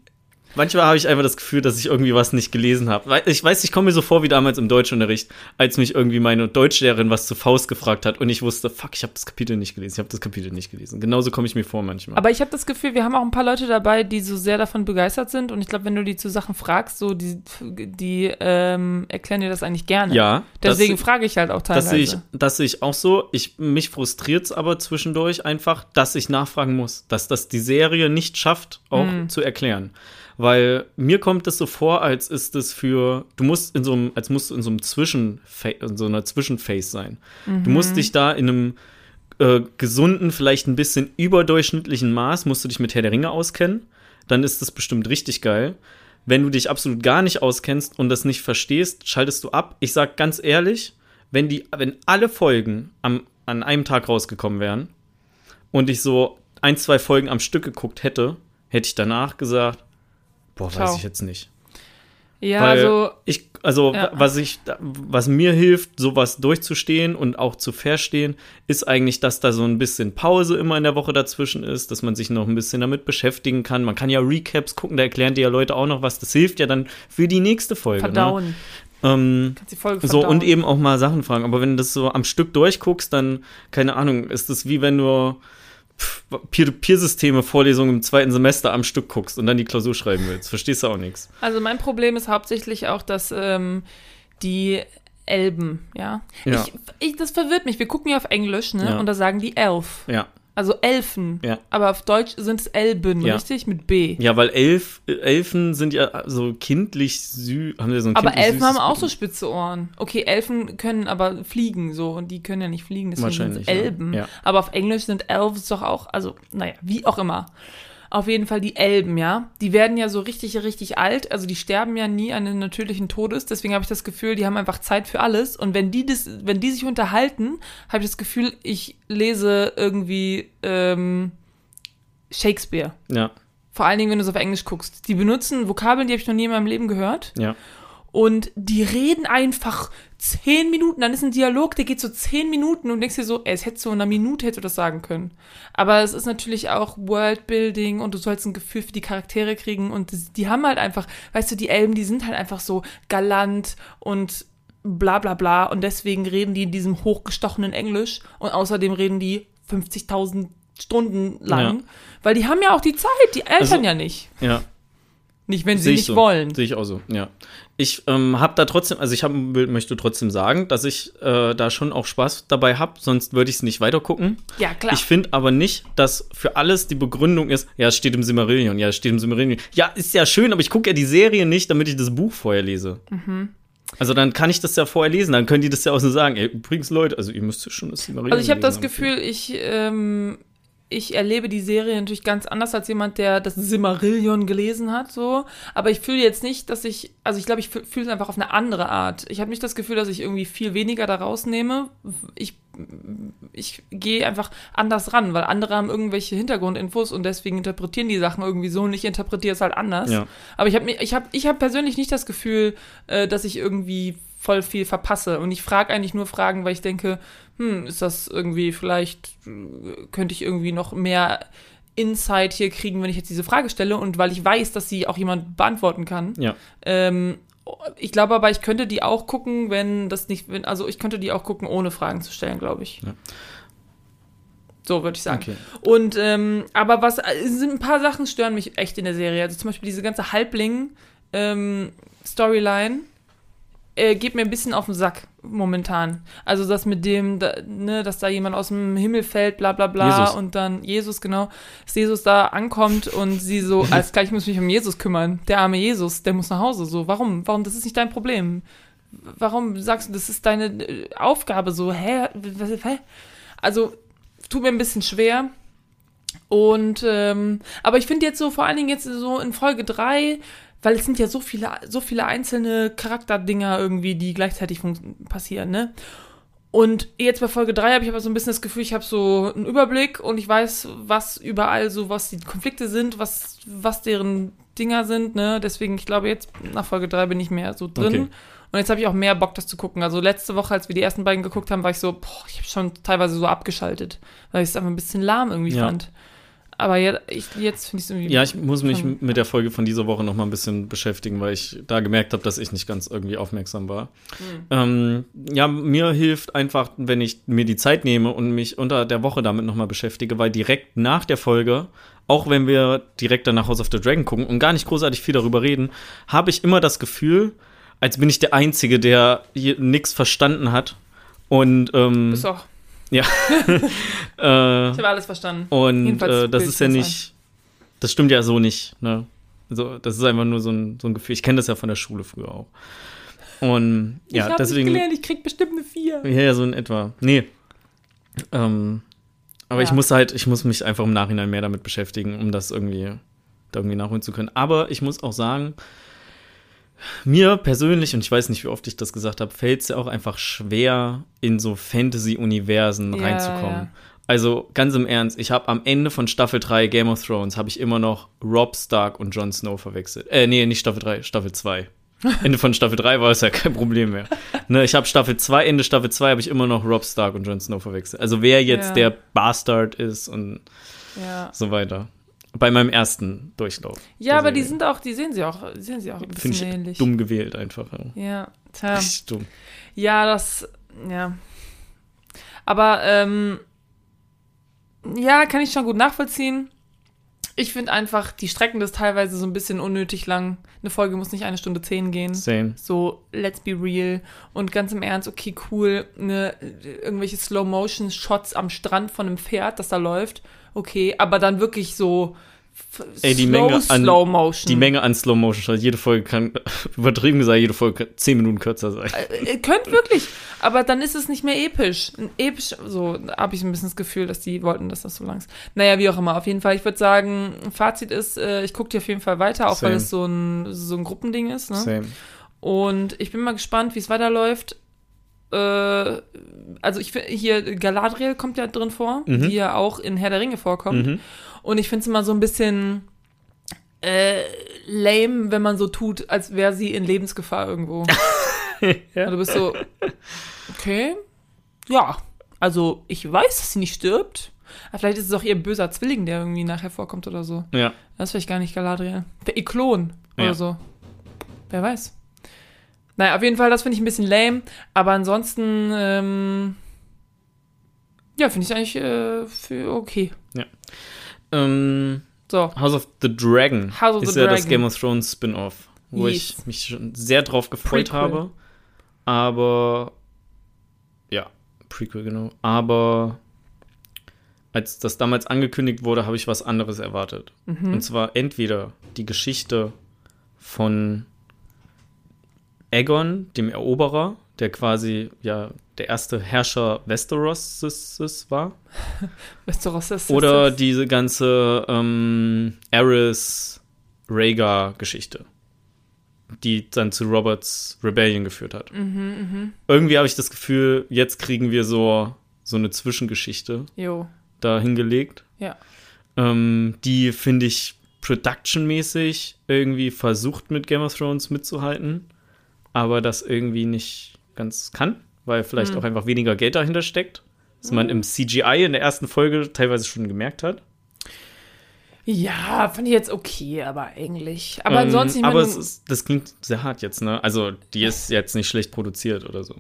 manchmal habe ich einfach das Gefühl, dass ich irgendwie was nicht gelesen habe. Ich weiß, ich komme mir so vor wie damals im Deutschunterricht, als mich irgendwie meine Deutschlehrerin was zu Faust gefragt hat und ich wusste, fuck, ich habe das Kapitel nicht gelesen, ich habe das Kapitel nicht gelesen. Genauso komme ich mir vor manchmal. Aber ich habe das Gefühl, wir haben auch ein paar Leute dabei, die so sehr davon begeistert sind. Und ich glaube, wenn du die zu Sachen fragst, so die, die ähm, erklären dir das eigentlich gerne. ja, das- Deswegen frage ich halt auch Das teilweise. sehe ich, das sehe ich auch so. Ich, mich frustriert es aber zwischendurch einfach, dass ich nachfragen muss, dass das die Serie nicht schafft, auch Mhm. zu erklären. Weil mir kommt es so vor, als ist es für, du musst in so einem, als musst du in so einem Zwischen, in so einer Zwischenphase sein. Du musst Mhm. dich da in einem äh, gesunden, vielleicht ein bisschen überdurchschnittlichen Maß, musst du dich mit Herr der Ringe auskennen. Dann ist das bestimmt richtig geil. Wenn du dich absolut gar nicht auskennst und das nicht verstehst, schaltest du ab. Ich sag ganz ehrlich, wenn die, wenn alle Folgen am, an einem Tag rausgekommen wären und ich so ein, zwei Folgen am Stück geguckt hätte, hätte ich danach gesagt, boah, weiß Ciao. ich jetzt nicht. ja, Weil also ich, also Ja. was ich, was mir hilft, sowas durchzustehen und auch zu verstehen, ist eigentlich, dass da so ein bisschen Pause immer in der Woche dazwischen ist, dass man sich noch ein bisschen damit beschäftigen kann. Man kann ja Recaps gucken, da erklären dir ja Leute auch noch was. Das hilft ja dann für die nächste Folge. verdauen. Ne? Ähm, Kannst die Folge so, und eben auch mal Sachen fragen. Aber wenn du das so am Stück durchguckst, dann, keine Ahnung, ist das wie wenn du Peer-to-Peer-Systeme, Vorlesungen im zweiten Semester am Stück guckst und dann die Klausur schreiben willst. Verstehst du auch nichts. Also mein Problem ist hauptsächlich auch, dass ähm, die Elben, ja. Ja. Ich, ich, das verwirrt mich. Wir gucken ja auf Englisch, ne? Ja. Und da sagen die Elf. Ja. Also Elfen. Ja. Aber auf Deutsch sind es Elben, Ja. richtig? Mit B. Ja, weil Elf, Elfen sind ja so kindlich süß, haben so ein Aber Elfen haben auch so spitze Ohren. Okay, Elfen können aber fliegen so und die können ja nicht fliegen, deswegen sind es. Elben. Ja. Aber auf Englisch sind Elves doch auch, also naja, wie auch immer. Auf jeden Fall die Elben, ja. Die werden ja so richtig, richtig alt. Also die sterben ja nie an den natürlichen Todes. Deswegen habe ich das Gefühl, die haben einfach Zeit für alles. Und wenn die das, wenn die sich unterhalten, habe ich das Gefühl, ich lese irgendwie ähm, Shakespeare. Ja, Vor allen Dingen, wenn du es auf Englisch guckst. Die benutzen Vokabeln, die habe ich noch nie in meinem Leben gehört. ja. Und die reden einfach zehn Minuten. Dann ist ein Dialog, der geht so zehn Minuten und denkst dir so, ey, es hätte so in einer Minute hätte du das sagen können. Aber es ist natürlich auch Worldbuilding und du sollst ein Gefühl für die Charaktere kriegen und die haben halt einfach, weißt du, die Elben, die sind halt einfach so galant und bla bla bla und deswegen reden die in diesem hochgestochenen Englisch und außerdem reden die 50.000 Stunden lang, Ja. weil die haben ja auch die Zeit, die altern Also- ja nicht. Ja, Nicht, wenn sie nicht so. wollen. Sehe ich auch so, ja. Ich ähm, habe da trotzdem, also ich hab, möchte trotzdem sagen, dass ich äh, da schon auch Spaß dabei habe, sonst würde ich es nicht weiter gucken. Ja, klar. Ich finde aber nicht, dass für alles die Begründung ist, ja, es steht im Simmerillion, ja, es steht im Simmerillion. Ja, ist ja schön, aber ich gucke ja die Serie nicht, damit ich das Buch vorher lese. Mhm. Also dann kann ich das ja vorher lesen, dann können die das ja auch so sagen. Ey, übrigens, Leute, also ihr müsst schon das Simmerillion Also ich habe das gelesen haben. Gefühl, ich, ähm, ich erlebe die Serie natürlich ganz anders als jemand, der das Simmerillion gelesen hat, so. Aber ich fühle jetzt nicht, dass ich, also ich glaube, ich fühle es einfach auf eine andere Art. Ich habe nicht das Gefühl, dass ich irgendwie viel weniger da rausnehme. Ich, ich gehe einfach anders ran, weil andere haben irgendwelche Hintergrundinfos und deswegen interpretieren die Sachen irgendwie so und ich interpretiere es halt anders. Ja. Aber ich habe ich hab, ich hab persönlich nicht das Gefühl, äh, dass ich irgendwie voll viel verpasse. Und ich frage eigentlich nur Fragen, weil ich denke, hm, ist das irgendwie, vielleicht könnte ich irgendwie noch mehr Insight hier kriegen, wenn ich jetzt diese Frage stelle und weil ich weiß, dass sie auch jemand beantworten kann. Ja. Ähm, ich glaube aber, ich könnte die auch gucken, wenn das nicht, wenn, also ich könnte die auch gucken, ohne Fragen zu stellen, glaube ich. Ja. So würde ich sagen. Okay. Und, ähm, aber was, sind ein paar Sachen stören mich echt in der Serie. Also zum Beispiel diese ganze Halbling, ähm, Storyline äh, geht mir ein bisschen auf den Sack momentan. Also das mit dem, da, ne, dass da jemand aus dem Himmel fällt, bla bla bla Jesus. und dann Jesus, genau, dass Jesus da ankommt und sie so, [laughs] als gleich muss ich mich um Jesus kümmern. Der arme Jesus, der muss nach Hause. So, warum? Warum? Das ist nicht dein Problem. Warum sagst du, das ist deine äh, Aufgabe? So, hä? Was, hä? Also, tut mir ein bisschen schwer. Und, ähm, aber ich finde jetzt so, vor allen Dingen jetzt so in Folge 3, weil es sind ja so viele, so viele einzelne Charakterdinger irgendwie, die gleichzeitig passieren, ne? Und jetzt bei Folge 3 habe ich aber so ein bisschen das Gefühl, ich habe so einen Überblick und ich weiß, was überall so, was die Konflikte sind, was, was deren Dinger sind, ne? Deswegen, ich glaube, jetzt nach Folge 3 bin ich mehr so drin. Okay. Und jetzt habe ich auch mehr Bock, das zu gucken. Also letzte Woche, als wir die ersten beiden geguckt haben, war ich so, boah, ich habe schon teilweise so abgeschaltet, weil ich es einfach ein bisschen lahm irgendwie Ja. fand. Aber jetzt, ich, jetzt finde ich es irgendwie. Ja, ich muss mich mit der Folge von dieser Woche noch mal ein bisschen beschäftigen, weil ich da gemerkt habe, dass ich nicht ganz irgendwie aufmerksam war. Ähm, ja, mir hilft einfach, wenn ich mir die Zeit nehme und mich unter der Woche damit noch mal beschäftige, weil direkt nach der Folge, auch wenn wir direkt danach House of the Dragon gucken und gar nicht großartig viel darüber reden, habe ich immer das Gefühl, als bin ich der Einzige, der hier nichts verstanden hat. Und ähm, Bist auch. Ja, [laughs] äh, Ich habe alles verstanden. und äh, das ist ja nicht, das stimmt ja so nicht, ne? Also, das ist einfach nur so ein, so ein Gefühl. Ich kenne das ja von der Schule früher auch. Und ich ja, habe deswegen. nicht gelernt, ich krieg bestimmt eine 4. Ja, ja, so in etwa. Nee. Ähm, aber Ja. ich muss halt, ich muss mich einfach im Nachhinein mehr damit beschäftigen, um das irgendwie, da irgendwie nachholen zu können. Aber ich muss auch sagen, mir persönlich, und ich weiß nicht, wie oft ich das gesagt habe, fällt es ja auch einfach schwer, in so Fantasy-Universen Ja, reinzukommen. ja. Also ganz im Ernst, ich habe am Ende von Staffel 3 Game of Thrones habe ich immer noch Rob Stark und Jon Snow verwechselt. Äh, nee, nicht Staffel 3, Staffel 2. [laughs] Ende von Staffel 3 war es ja kein Problem mehr. Ne, ich habe Staffel 2, Ende Staffel 2 habe ich immer noch Rob Stark und Jon Snow verwechselt. Also wer jetzt Ja. der Bastard ist und so weiter. Bei meinem ersten Durchlauf. Ja, aber die Serie. sind auch, die sehen sie auch, die sehen sie auch ein bisschen Finde ich ähnlich. dumm gewählt einfach. Ja. Ja, tja. Richtig dumm. Ja, das, ja. Aber, ähm, ja, kann ich schon gut nachvollziehen. Ich finde einfach, die strecken das teilweise so ein bisschen unnötig lang. Eine Folge muss nicht eine Stunde zehn gehen. Same. So, let's be real. Und ganz im Ernst, okay, cool. Ne, irgendwelche Slow-Motion-Shots am Strand von einem Pferd, das da läuft. Okay, aber dann wirklich so Ey, die slow, Menge an- Slow-Motion. Die Menge an Slow Motion, jede Folge kann, [laughs] übertrieben gesagt, jede Folge kann 10 Minuten kürzer sein. Äh, Ihr könnt wirklich, aber dann ist es nicht mehr episch. Episch, so habe ich ein bisschen das Gefühl, dass die wollten, dass das so lang ist. Naja, wie auch immer. Auf jeden Fall, ich würde sagen, Fazit ist, äh, ich gucke die auf jeden Fall weiter, auch weil Same. es so ein, so ein Gruppending ist. Ne? Same. Und ich bin mal gespannt, wie es weiterläuft. Äh, also ich finde, hier Galadriel kommt ja drin vor, Mhm. die ja auch in Herr der Ringe vorkommt. Mhm. Und ich finde es immer so ein bisschen äh, lame, wenn man so tut, als wäre sie in Lebensgefahr irgendwo. [laughs] Ja. Und du bist so, okay, ja, also ich weiß, dass sie nicht stirbt. Aber vielleicht ist es auch ihr böser Zwilling, der irgendwie nachher vorkommt oder so. Ja. Das ist vielleicht gar nicht Galadriel. Der Klon oder Ja. so. Wer weiß. Naja, auf jeden Fall, das finde ich ein bisschen lame. Aber ansonsten, ähm, ja, finde ich eigentlich äh, für okay. Ähm, So, House of the Dragon House of ist the ja das Dragon. Game of Thrones Spin-off, wo Yes. ich mich schon sehr drauf gefreut Prequel. habe. Aber ja, Prequel genau. Aber als das damals angekündigt wurde, habe ich was anderes erwartet. Mhm. Und zwar entweder die Geschichte von Aegon, dem Eroberer, der quasi ja der erste Herrscher Westeros war. [laughs] Westeros ist Oder diese ganze ähm, Aerys Rhaegar-Geschichte, die dann zu Roberts Rebellion geführt hat. Mhm, Irgendwie habe ich das Gefühl, jetzt kriegen wir so, so eine Zwischengeschichte Jo, da hingelegt, ja. ähm, die, finde ich, productionmäßig irgendwie versucht mit Game of Thrones mitzuhalten, aber das irgendwie nicht ganz kann, weil vielleicht Hm. auch einfach weniger Geld dahinter steckt. Was man im CGI in der ersten Folge teilweise schon gemerkt hat. Ja, fand ich jetzt okay, aber eigentlich. Aber Ähm, ansonsten, ich aber meine, es ist, das klingt sehr hart jetzt, ne? Also, die ist jetzt nicht schlecht produziert oder so.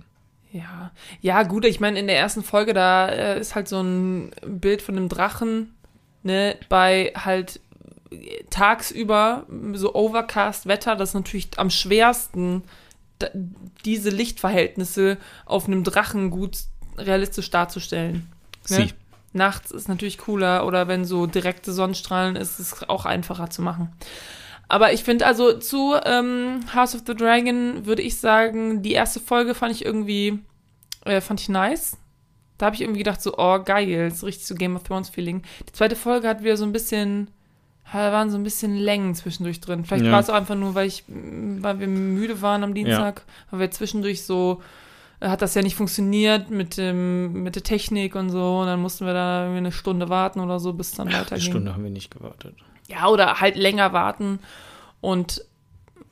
Ja, ja, gut, ich meine, in der ersten Folge, da äh, ist halt so ein Bild von einem Drachen, ne, bei halt äh, tagsüber so Overcast-Wetter, das ist natürlich am schwersten diese Lichtverhältnisse auf einem Drachen gut realistisch darzustellen. Ne? Sie. Nachts ist natürlich cooler oder wenn so direkte Sonnenstrahlen ist, ist es auch einfacher zu machen. Aber ich finde also zu ähm, House of the Dragon würde ich sagen, die erste Folge fand ich irgendwie, äh, fand ich nice. Da habe ich irgendwie gedacht so, oh geil, so richtig so Game of Thrones Feeling. Die zweite Folge hat wieder so ein bisschen, da waren so ein bisschen Längen zwischendurch drin. Vielleicht Ja. war es auch einfach nur, weil ich, weil wir müde waren am Dienstag, weil wir zwischendurch so äh, hat das ja nicht funktioniert mit dem mit der Technik und so und dann mussten wir da irgendwie eine Stunde warten oder so, bis dann Eine weiterging. Stunde haben wir nicht gewartet. Ja, oder halt länger warten und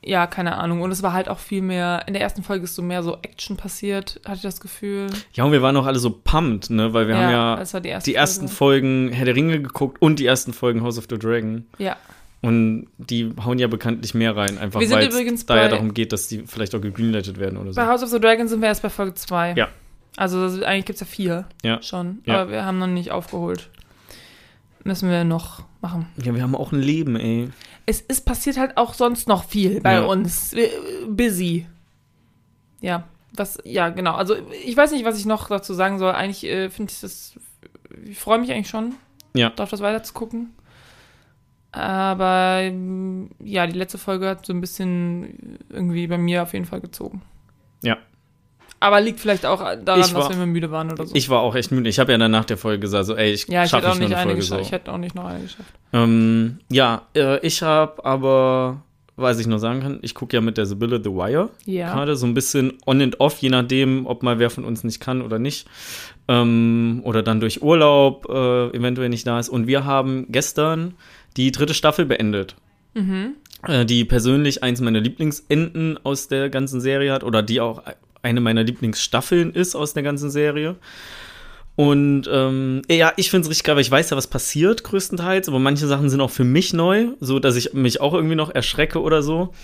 ja, keine Ahnung. Und es war halt auch viel mehr, in der ersten Folge ist so mehr so Action passiert, hatte ich das Gefühl. Ja, und wir waren auch alle so pumped, ne? Weil wir haben ja das war die erste die ersten Folge. Folgen Herr der Ringe geguckt und die ersten Folgen House of the Dragon. Ja, Und die hauen ja bekanntlich mehr rein, einfach weil es da ja darum geht, dass die vielleicht auch gegreenlightet werden oder so. bei House of the Dragon sind wir erst bei Folge 2. Ja. Also das, eigentlich gibt es ja vier Ja. schon, Ja. aber wir haben noch nicht aufgeholt. Müssen wir noch machen. Ja, wir haben auch ein Leben, ey. Es ist passiert halt auch sonst noch viel bei Ja. uns. Busy. Ja, was, ja, genau. Also ich weiß nicht, was ich noch dazu sagen soll. Eigentlich äh, finde ich das, ich freue mich eigentlich schon, Ja. darauf das weiter zu gucken. Aber ja, die letzte Folge hat so ein bisschen irgendwie bei mir auf jeden Fall gezogen. Ja. Aber liegt vielleicht auch daran, Ich war- dass wir müde waren oder so. Ich war auch echt müde. Ich habe ja dann nach der Folge gesagt, so, ey, ich ja, schaffe nicht nicht eine Folge so. Ich hätte auch nicht noch eine geschafft. Ähm, ja, äh, ich habe aber, was ich nur sagen kann, ich gucke ja mit der Sibylle The Wire Ja. gerade so ein bisschen on and off, je nachdem, ob mal wer von uns nicht kann oder nicht. Ähm, oder dann durch Urlaub äh, eventuell nicht da ist. Und wir haben gestern die dritte Staffel beendet. Mhm. Äh, die persönlich eins meiner Lieblingsenden aus der ganzen Serie hat oder die auch eine meiner Lieblingsstaffeln ist aus der ganzen Serie. Und ähm, ja, ich finde es richtig geil, weil ich weiß ja, was passiert größtenteils, aber manche Sachen sind auch für mich neu, so dass ich mich auch irgendwie noch erschrecke oder so.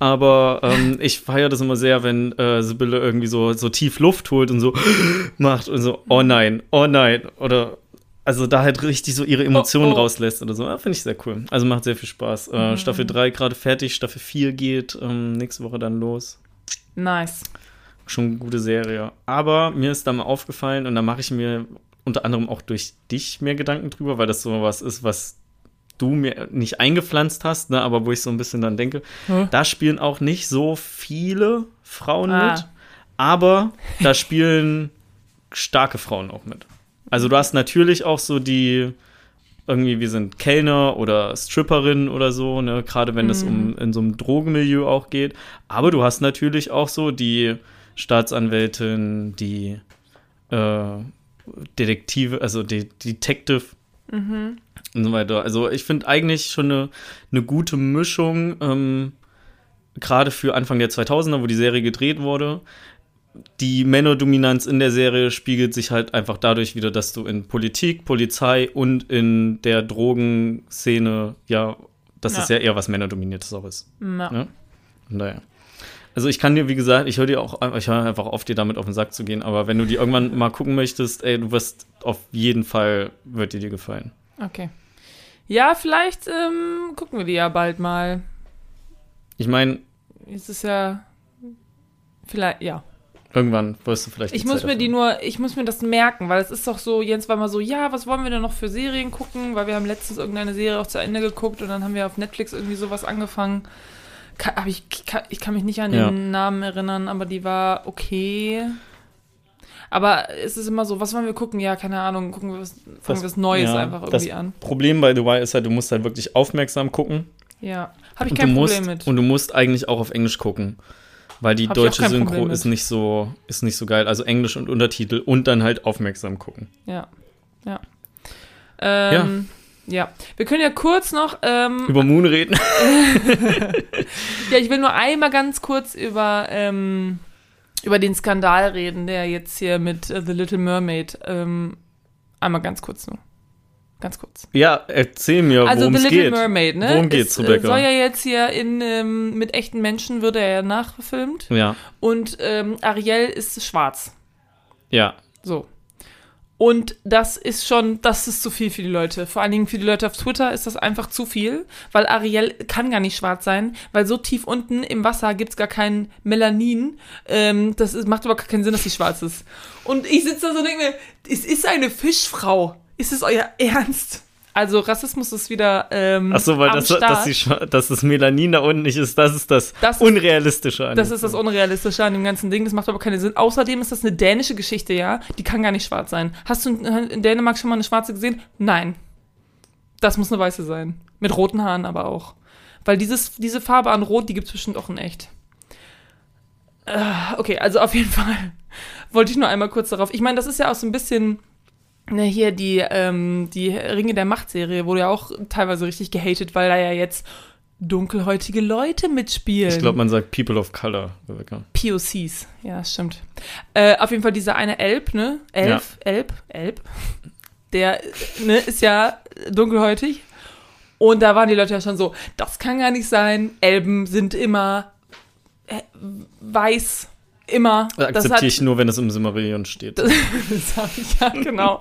Aber ähm, [laughs] ich feiere das immer sehr, wenn äh, Sibylle irgendwie so, so tief Luft holt und so [gasps] macht und so, oh nein, oh nein. Oder also da halt richtig so ihre Emotionen Oh, oh. rauslässt oder so. Ja, Finde ich sehr cool. Also macht sehr viel Spaß. Äh, Staffel 3 gerade fertig, Staffel 4 geht ähm, nächste Woche dann los. Nice. Schon eine gute Serie. Aber mir ist da mal aufgefallen und da mache ich mir unter anderem auch durch dich mehr Gedanken drüber, weil das so was ist, was du mir nicht eingepflanzt hast, ne, aber wo ich so ein bisschen dann denke, Hä? da spielen auch nicht so viele Frauen Ah. mit, aber da [laughs] spielen starke Frauen auch mit. Also du hast natürlich auch so die irgendwie, wir sind Kellner oder Stripperin oder so, ne, gerade wenn es um in so einem Drogenmilieu auch geht. Aber du hast natürlich auch so die Staatsanwältin, die äh, Detektive, also die Detective und so weiter. Also ich finde eigentlich schon eine, eine gute Mischung, ähm, gerade für Anfang der 2000er, wo die Serie gedreht wurde. Die Männerdominanz in der Serie spiegelt sich halt einfach dadurch wieder, dass du in Politik, Polizei und in der Drogenszene, ja, dass Ja. es ja eher was Männerdominiertes auch ist. Ja. Ja. Von daher. Also ich kann dir, wie gesagt, ich höre dir auch, ich höre einfach auf, dir damit auf den Sack zu gehen, aber wenn du die irgendwann mal gucken möchtest, ey, du wirst auf jeden Fall, wird die dir gefallen. Okay. Ja, vielleicht ähm, gucken wir die ja bald mal. Ich meine, Es ist ja. Vielleicht, ja. irgendwann wirst du vielleicht. Ich muss Zeit mir die nur, ich muss mir das merken, weil es ist doch so, Jens war mal so, ja, was wollen wir denn noch für Serien gucken? Weil wir haben letztens irgendeine Serie auch zu Ende geguckt und dann haben wir auf Netflix irgendwie sowas angefangen. Ka- aber ich, kann, ich kann mich nicht an den Ja. Namen erinnern, aber die war okay. Aber es ist immer so, was wollen wir gucken? Ja, keine Ahnung, gucken wir was, fangen wir was Neues ja, einfach das irgendwie an. Problem bei The Wire ist halt, du musst halt wirklich aufmerksam gucken. Ja, habe ich kein du musst, Problem mit. Und du musst eigentlich auch auf Englisch gucken. Weil die Hab deutsche Synchro Problem ist nicht so, ist nicht so geil. Also Englisch und Untertitel und dann halt aufmerksam gucken. Ja, ja. Ähm, ja. Wir können ja kurz noch ähm, Über Moon reden. [laughs] Ja, ich will nur einmal ganz kurz über, ähm, über den Skandal reden, der jetzt hier mit äh, The Little Mermaid, ähm, einmal ganz kurz nur. Ganz kurz. ja, erzähl mir, Also worum The es Little geht. Mermaid, ne? Worum geht's, äh, Rebecca? Soll ja jetzt hier in, ähm, mit echten Menschen wird er ja nachgefilmt Ja, und ähm, Ariel ist schwarz. ja. So. Und das ist schon, das ist zu viel für die Leute. Vor allen Dingen für die Leute auf Twitter ist das einfach zu viel, weil Ariel kann gar nicht schwarz sein, weil so tief unten im Wasser gibt's gar kein Melanin. Ähm, das ist, macht überhaupt keinen Sinn, dass sie schwarz ist. Und ich sitze da so und denke mir, es ist eine Fischfrau. Ist es euer Ernst? Also Rassismus ist wieder ähm, Ach so, weil am das, Start. dass, die, dass das Melanin da unten nicht ist, das ist das, Das- Unrealistische an Das ist das. Unrealistische an dem ganzen Ding. Das macht aber keinen Sinn. Außerdem ist das eine dänische Geschichte, ja. Die kann gar nicht schwarz sein. Hast du in- in Dänemark schon mal eine schwarze gesehen? Nein. Das muss eine weiße sein. Mit roten Haaren aber auch. Weil dieses, diese Farbe an Rot, die gibt es bestimmt auch in echt. Äh, okay, also auf jeden [laughs] Fall wollte ich nur einmal kurz darauf. Ich meine, das ist ja auch so ein bisschen. Ne, hier die, ähm, die Ringe der Macht-Serie wurde ja auch teilweise richtig gehatet, weil da ja jetzt dunkelhäutige Leute mitspielen. Ich glaube, man sagt People of Color, Rebecca. POCs, ja, stimmt. Äh, auf jeden Fall dieser eine Elb, ne? Elf, Elb, Elb. Der, ne, ist ja dunkelhäutig. Und da waren die Leute ja schon so, das kann gar nicht sein. Elben sind immer äh, weiß, immer. Das hat, Akzeptiere ich nur, wenn es im Silmarillion steht. [laughs] das hab ich, ja, [laughs] genau.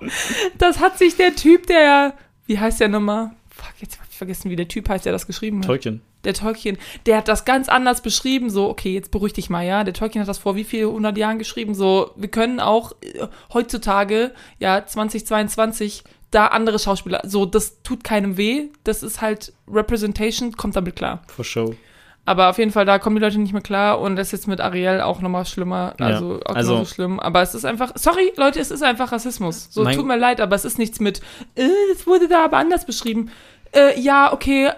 Das hat sich der Typ, der, wie heißt der nochmal? Fuck, jetzt hab ich vergessen, wie der Typ heißt, der das geschrieben hat Tolkien. der Tolkien, der hat das ganz anders beschrieben, so, okay, jetzt beruhig dich mal, ja, der Tolkien hat das vor wie viel hundert Jahren geschrieben, so, wir können auch äh, heutzutage, ja, 2022, da andere Schauspieler, so, das tut keinem weh, das ist halt Representation, kommt damit klar. For show. Aber auf jeden Fall, da kommen die Leute nicht mehr klar und das ist jetzt mit Ariel auch nochmal schlimmer, Ja, also auch also- genauso schlimm, aber es ist einfach, sorry, Leute, es ist einfach Rassismus, so, tut mir leid, aber es ist nichts mit, äh, es wurde da aber anders beschrieben, äh, ja, okay,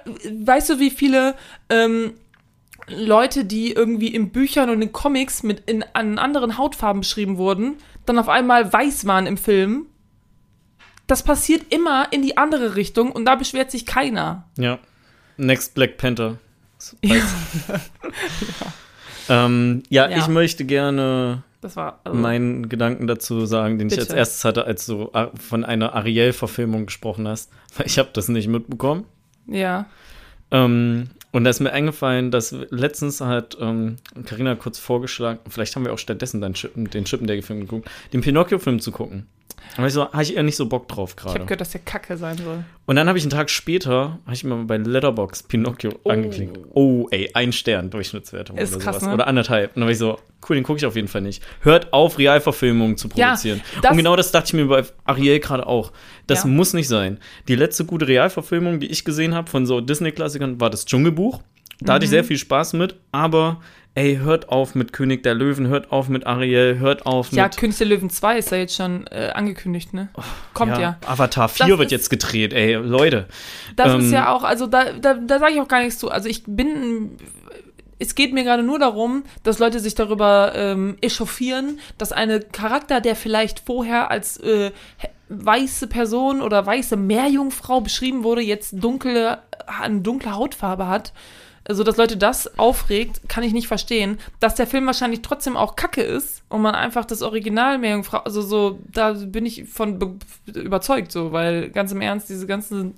weißt du, wie viele ähm, Leute, die irgendwie in Büchern und in Comics mit in an anderen Hautfarben beschrieben wurden, dann auf einmal weiß waren im Film? Das passiert immer in die andere Richtung und da beschwert sich keiner. Ja. Next Black Panther. [laughs] Ähm, ja, Ja. ich möchte gerne war also, meinen Gedanken dazu sagen, den ich Bitte. als erstes hatte, als du a- von einer Ariel-Verfilmung gesprochen hast. [laughs] Weil ich habe das nicht mitbekommen. ja. Ähm, und da ist mir eingefallen, dass letztens hat ähm, Carina kurz vorgeschlagen, vielleicht haben wir auch stattdessen dann Chippen, den Chippendale-Film geguckt, den Pinocchio-Film zu gucken. Aber ich so, habe ich eher nicht so Bock drauf Ich habe gerade. gehört, dass der Kacke sein soll. Und dann habe ich einen Tag später, habe ich mal bei Letterbox Pinocchio Oh. angeklickt. Oh, ey, ein Stern Durchschnittswertung Ist oder krass, sowas. ne? Oder anderthalb. Und dann war ich so, cool, den gucke ich auf jeden Fall nicht. Hört auf, Realverfilmungen zu Ja, produzieren. das- Und genau das dachte ich mir bei Ariel gerade auch. Das Ja. muss nicht sein. Die letzte gute Realverfilmung, die ich gesehen habe von so Disney-Klassikern, war das Dschungelbuch. Da hatte ich Mhm. sehr viel Spaß mit, aber ey, hört auf mit König der Löwen, hört auf mit Ariel, hört auf Ja, mit König der Löwen 2 ist ja jetzt schon äh, angekündigt, ne? Kommt ja. Avatar 4 Das wird jetzt gedreht, ey, Leute. Das Ähm, ist ja auch, also da, da, da sage ich auch gar nichts zu. Also ich bin, es geht mir gerade nur darum, dass Leute sich darüber ähm, echauffieren, dass eine Charakter, der vielleicht vorher als äh, weiße Person oder weiße Meerjungfrau beschrieben wurde, jetzt dunkle, eine dunkle Hautfarbe hat. Also, dass Leute das aufregt, kann ich nicht verstehen. Dass der Film wahrscheinlich trotzdem auch kacke ist und man einfach das Original Meerjungfrau, also so, da bin ich von be überzeugt, so, weil ganz im Ernst, diese ganzen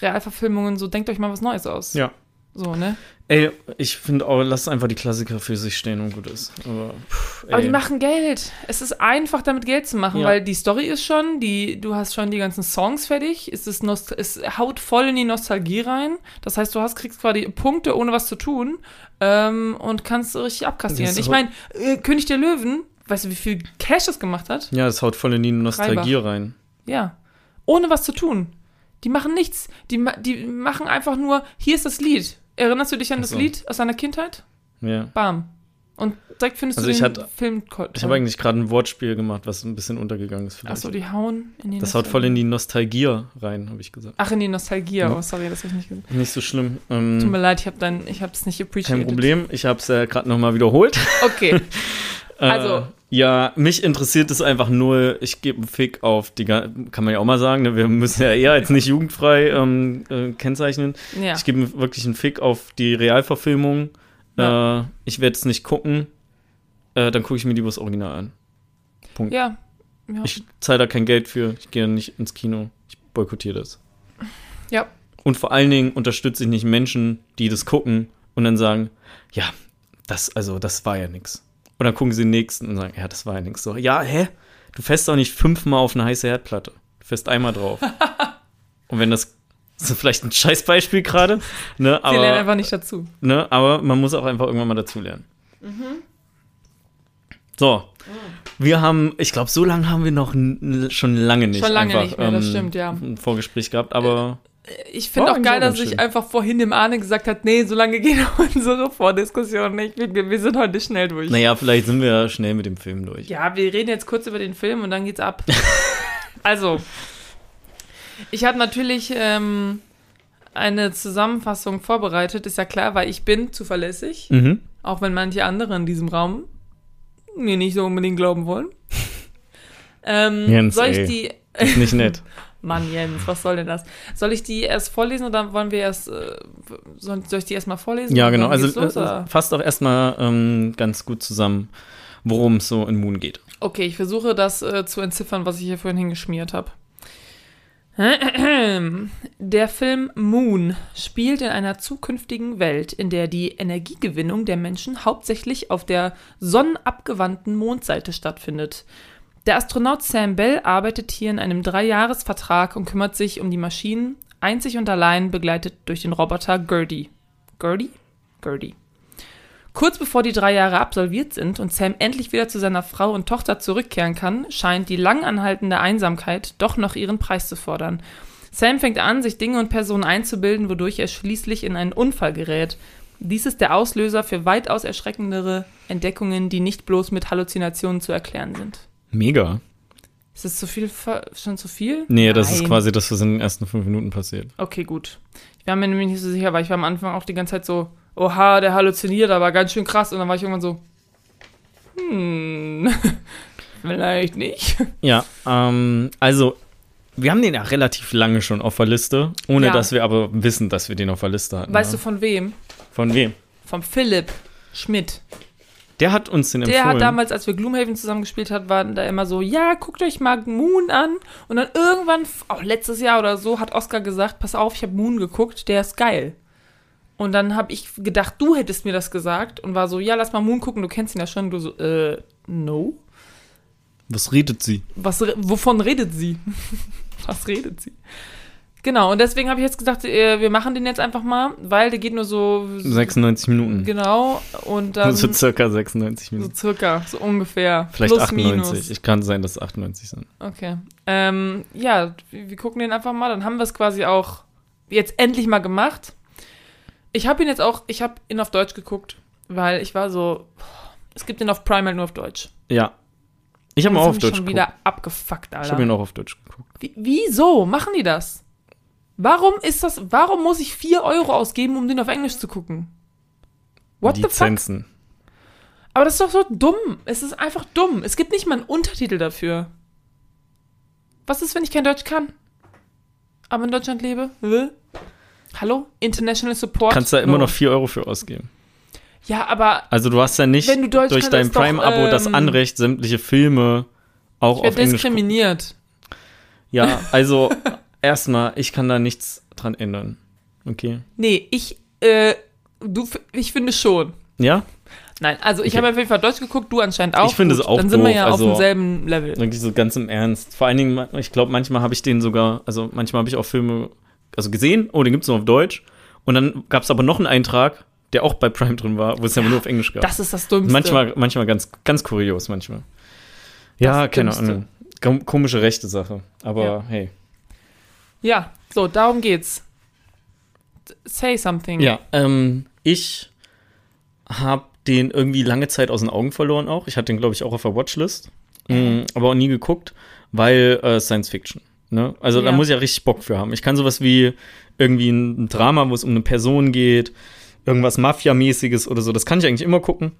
Realverfilmungen, so denkt euch mal was Neues aus. Ja. So, ne? Ey, ich finde auch, lasst einfach die Klassiker für sich stehen und gut ist. Aber, pff, Aber die machen Geld. Es ist einfach, damit Geld zu machen, Ja. weil die Story ist schon, die, du hast schon die ganzen Songs fertig, es, ist Nost es haut voll in die Nostalgie rein. Das heißt, du hast, kriegst quasi Punkte, ohne was zu tun ähm, und kannst richtig abkassieren. Ich meine, äh, König der Löwen, weißt du, wie viel Cash das gemacht hat? Ja, das haut voll in die Nostalgie rein. Ja. Ohne was zu tun. Die machen nichts. Die, die machen einfach nur, hier ist das Lied. Erinnerst du dich an das so. Lied aus deiner Kindheit? Ja. Bam. Und direkt findest Also du den hatte- Film toll. Ich habe eigentlich gerade ein Wortspiel gemacht, was ein bisschen untergegangen ist vielleicht. Achso, die hauen in die das haut voll in die Nostalgie rein, habe ich gesagt. Ach, in die Nostalgie. Ja. Oh, sorry, das habe ich nicht gesagt. Nicht so schlimm. Tut Ähm, mir leid, ich habe es nicht appreciated. kein Problem. Ich habe es ja gerade nochmal wiederholt. Okay. [laughs] Äh, Also- ja, mich interessiert es einfach nur, ich gebe einen Fick auf die, kann man ja auch mal sagen, ne? wir müssen ja eher als nicht jugendfrei ähm, äh, kennzeichnen. Ja. Ich gebe wirklich einen Fick auf die Realverfilmung. Ja. Äh, ich werde es nicht gucken. Äh, dann gucke ich mir lieber das Original an. Punkt. ja. Ja. Ich zahle da kein Geld für. Ich gehe nicht ins Kino. Ich boykottiere das. ja. Und vor allen Dingen unterstütze ich nicht Menschen, die das gucken und dann sagen, ja, das, also, das war ja nix. Und dann gucken sie den nächsten und sagen, ja, das war ja nix. So, ja, hä? du fährst auch nicht fünfmal auf eine heiße Herdplatte. Du fährst einmal drauf. [laughs] Und wenn das, das ist vielleicht ein Scheißbeispiel gerade, ne, Wir lernen aber, einfach nicht dazu. ne, aber man muss auch einfach irgendwann mal dazulernen. So. Wir haben, ich glaube, so lange haben wir noch schon lange nicht. Schon lange einfach, nicht mehr, das ähm, stimmt, ja. Ein Vorgespräch gehabt, aber Ich finde auch geil, auch dass ich einfach vorhin dem Arne gesagt hat, nee, so lange gehen [laughs] unsere Vordiskussionen nicht. Wir, wir sind heute schnell durch. naja, vielleicht sind wir ja schnell mit dem Film durch. Ja, wir reden jetzt kurz über den Film und dann geht's ab. [laughs] also, ich habe natürlich ähm, eine Zusammenfassung vorbereitet, ist ja klar, weil ich bin zuverlässig, Mhm. auch wenn manche andere in diesem Raum mir nicht so unbedingt glauben wollen. [laughs] Ähm, Jens, soll ich ey. die. Ist nicht nett. Mann, Jens, was soll denn das? Soll ich die erst vorlesen oder wollen wir erst. Äh, soll, ich die erst mal vorlesen? Ja, genau. Also los, äh, fasst auch erstmal ähm, ganz gut zusammen, worum es so in Moon geht. Okay, ich versuche das äh, zu entziffern, was ich hier vorhin hingeschmiert habe. [clears throat] Der Film Moon spielt in einer zukünftigen Welt, in der die Energiegewinnung der Menschen hauptsächlich auf der sonnenabgewandten Mondseite stattfindet. Der Astronaut Sam Bell arbeitet hier in einem Dreijahresvertrag und kümmert sich um die Maschinen, einzig und allein begleitet durch den Roboter Gertie. Gertie? Gertie. Kurz bevor die drei Jahre absolviert sind und Sam endlich wieder zu seiner Frau und Tochter zurückkehren kann, scheint die lang anhaltende Einsamkeit doch noch ihren Preis zu fordern. Sam fängt an, sich Dinge und Personen einzubilden, wodurch er schließlich in einen Unfall gerät. Dies ist der Auslöser für weitaus erschreckendere Entdeckungen, die nicht bloß mit Halluzinationen zu erklären sind. Mega. Ist das zu viel? Schon zu viel? Nee, das ist quasi das, was in den ersten fünf Minuten passiert. Okay, gut. Ich war mir nämlich nicht so sicher, weil ich war am Anfang auch die ganze Zeit so, oha, der halluziniert, aber ganz schön krass. Und dann war ich irgendwann so, hm, [laughs] vielleicht nicht. Ja, ähm, also wir haben den ja relativ lange schon auf der Liste, ohne Ja. dass wir aber wissen, dass wir den auf der Liste hatten. Weißt ja. du von wem? von wem? Vom Philipp Schmidt. Der hat uns den Der empfohlen. hat damals, als wir Gloomhaven zusammen gespielt haben, war da immer so, ja, guckt euch mal Moon an. Und dann irgendwann, auch letztes Jahr oder so, hat Oscar gesagt, pass auf, ich habe Moon geguckt, der ist geil. Und dann habe ich gedacht, du hättest mir das gesagt und war so, ja, lass mal Moon gucken, du kennst ihn ja schon. Und du so, äh, no. Was redet sie? Was, re- wovon redet sie? [laughs] Was redet sie? Genau, und deswegen habe ich jetzt gesagt, äh, wir machen den jetzt einfach mal, weil der geht nur so. 96 Minuten. Genau, und dann. so circa 96 so Minuten. circa, so ungefähr. Vielleicht Plus, 98. minus. Ich kann sein, dass es 98 sind. Okay. Ähm, ja, wir, wir gucken den einfach mal. Dann haben wir es quasi auch jetzt endlich mal gemacht. Ich habe ihn jetzt auch, ich habe ihn auf Deutsch geguckt, weil ich war so, es gibt ihn auf Prime halt nur auf Deutsch. Ja. Ich habe ihn auch auf Deutsch schon geguckt. wieder abgefuckt, Alter. Ich habe ihn auch auf Deutsch geguckt. Wie, wieso machen die das? Warum ist das, warum muss ich 4 Euro ausgeben, um den auf Englisch zu gucken? What the fuck? Lizenzen. Aber das ist doch so dumm. Es ist einfach dumm. Es gibt nicht mal einen Untertitel dafür. Was ist, wenn ich kein Deutsch kann? Aber in Deutschland lebe? Hä? Hallo? International Support? Kannst da immer No. noch 4 Euro für ausgeben. Ja, aber Also du hast ja nicht durch kannst, dein Prime-Abo das ähm, Anrecht, sämtliche Filme auch ich auf Englisch gucken. diskriminiert. Ja, also [laughs] erstmal, ich kann da nichts dran ändern. Okay. Nee, ich, äh, du, ich finde schon. Ja? Nein, also ich Okay. habe auf jeden Fall Deutsch geguckt, du anscheinend auch. Ich finde es auch Dann sind wir doof, ja also- auf demselben Level. Wirklich so ganz im Ernst. Vor allen Dingen, ich glaube, manchmal habe ich den sogar, also manchmal habe ich auch Filme, also gesehen, oh, den gibt es nur auf Deutsch. Und dann gab es aber noch einen Eintrag, der auch bei Prime drin war, wo es ja, nur auf Englisch gab. Das ist das Dummste. manchmal, manchmal ganz, ganz kurios, manchmal. Ja, Das keine Dümmste. Ahnung. Kom- Komische rechte Sache. Aber Ja. hey. Ja, so, darum geht's. Say something. Ja, ähm, ich habe den irgendwie lange Zeit aus den Augen verloren auch. Ich hatte den, glaube ich, auch auf der Watchlist. Mm, aber auch nie geguckt, weil äh, Science Fiction. Ne? Also da Ja. muss ich ja richtig Bock für haben. Ich kann sowas wie irgendwie ein Drama, wo es um eine Person geht, irgendwas Mafia-mäßiges oder so, das kann ich eigentlich immer gucken.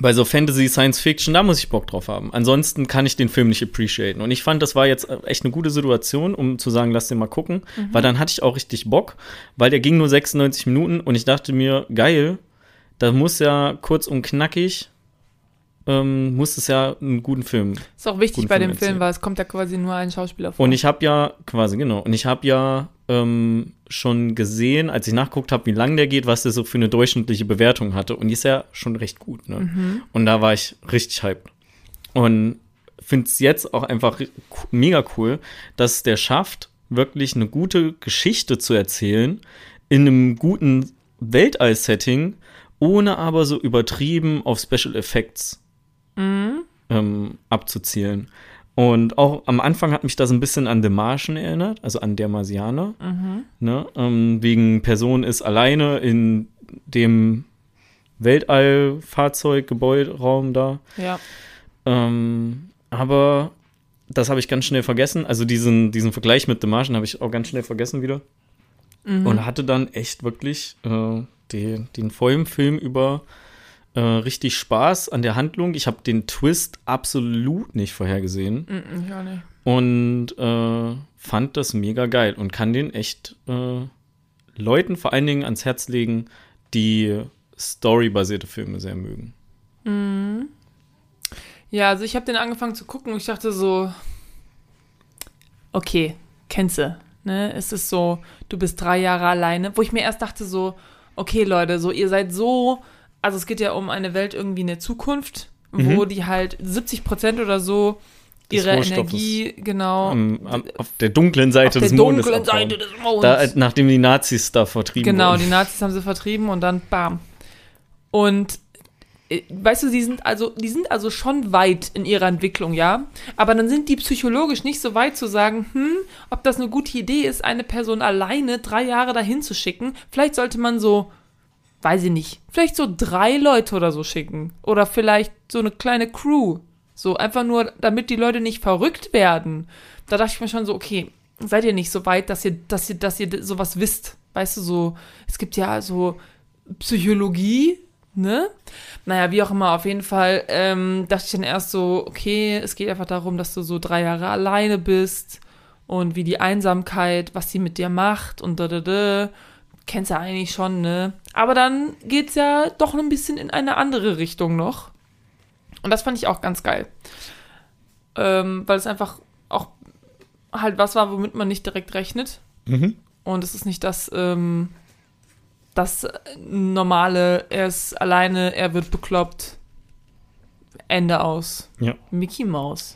Bei so Fantasy, Science Fiction, da muss ich Bock drauf haben. Ansonsten kann ich den Film nicht appreciaten. Und ich fand, das war jetzt äh, echt eine gute Situation, um zu sagen, lass den mal gucken. Weil dann hatte ich auch richtig Bock, weil der ging nur 96 Minuten und ich dachte mir, geil, da muss ja kurz und knackig, ähm, muss es ja einen guten Film Ist auch wichtig bei Film dem Film, weil es kommt ja quasi nur ein Schauspieler vor. Und ich habe ja, quasi, genau, und ich habe ja ähm, schon gesehen, als ich nachguckt habe, wie lang der geht, was der so für eine durchschnittliche Bewertung hatte. Und die ist ja schon recht gut, ne? Und da war ich richtig hyped. Und finde es jetzt auch einfach mega cool, dass der schafft, wirklich eine gute Geschichte zu erzählen in einem guten Weltall-Setting, ohne aber so übertrieben auf Special Effects mhm. ähm, abzuzielen. Und auch am Anfang hat mich das ein bisschen an The Martian erinnert, also an der Marsianer. Mhm. Ne? Ähm, wegen Person ist alleine in dem Weltallfahrzeug, Gebäuderaum da. Ja. Ähm, aber das habe ich ganz schnell vergessen. Also diesen, diesen Vergleich mit The Martian habe ich auch ganz schnell vergessen wieder. Mhm. Und hatte dann echt wirklich äh, die, den vollen Film über äh, richtig Spaß an der Handlung. Ich habe den Twist absolut nicht vorhergesehen. Mhm, ja, nicht. Und äh, fand das mega geil und kann den echt äh, Leuten vor allen Dingen ans Herz legen, die storybasierte Filme sehr mögen. Mhm. Ja, also ich habe den angefangen zu gucken und ich dachte so, okay, kennst du, ne? Es ist so, du bist drei Jahre alleine, wo ich mir erst dachte so, okay Leute, so ihr seid so, also es geht ja um eine Welt irgendwie in der Zukunft, mhm. wo die halt 70 Prozent oder so ihre Energie, genau. Um, um, auf der dunklen Seite auf des der Mondes. dunklen Seite des Mondes. Da, nachdem die Nazis da vertrieben genau, wurden. Genau, die Nazis haben sie vertrieben und dann bam. Und äh, weißt du, sie sind also, die sind also schon weit in ihrer Entwicklung, ja. Aber dann sind die psychologisch nicht so weit zu sagen, hm, ob das eine gute Idee ist, eine Person alleine drei Jahre dahin zu schicken. Vielleicht sollte man so, weiß ich nicht, vielleicht so drei Leute oder so schicken. Oder vielleicht so eine kleine Crew. So einfach nur, damit die Leute nicht verrückt werden. Da dachte ich mir schon so, okay, seid ihr nicht so weit, dass ihr, dass ihr, dass ihr sowas wisst. Weißt du, so, es gibt ja so Psychologie, ne? Naja, wie auch immer, auf jeden Fall ähm, dachte ich dann erst so, okay, es geht einfach darum, dass du so drei Jahre alleine bist und wie die Einsamkeit, was sie mit dir macht und da, da, da. Kennst du ja eigentlich schon, ne? Aber dann geht's ja doch ein bisschen in eine andere Richtung noch. Und das fand ich auch ganz geil. Ähm, weil es einfach auch halt was war, womit man nicht direkt rechnet. Mhm. Und es ist nicht das, ähm, das normale, er ist alleine, er wird bekloppt. Ende aus. Ja. Mickey Mouse.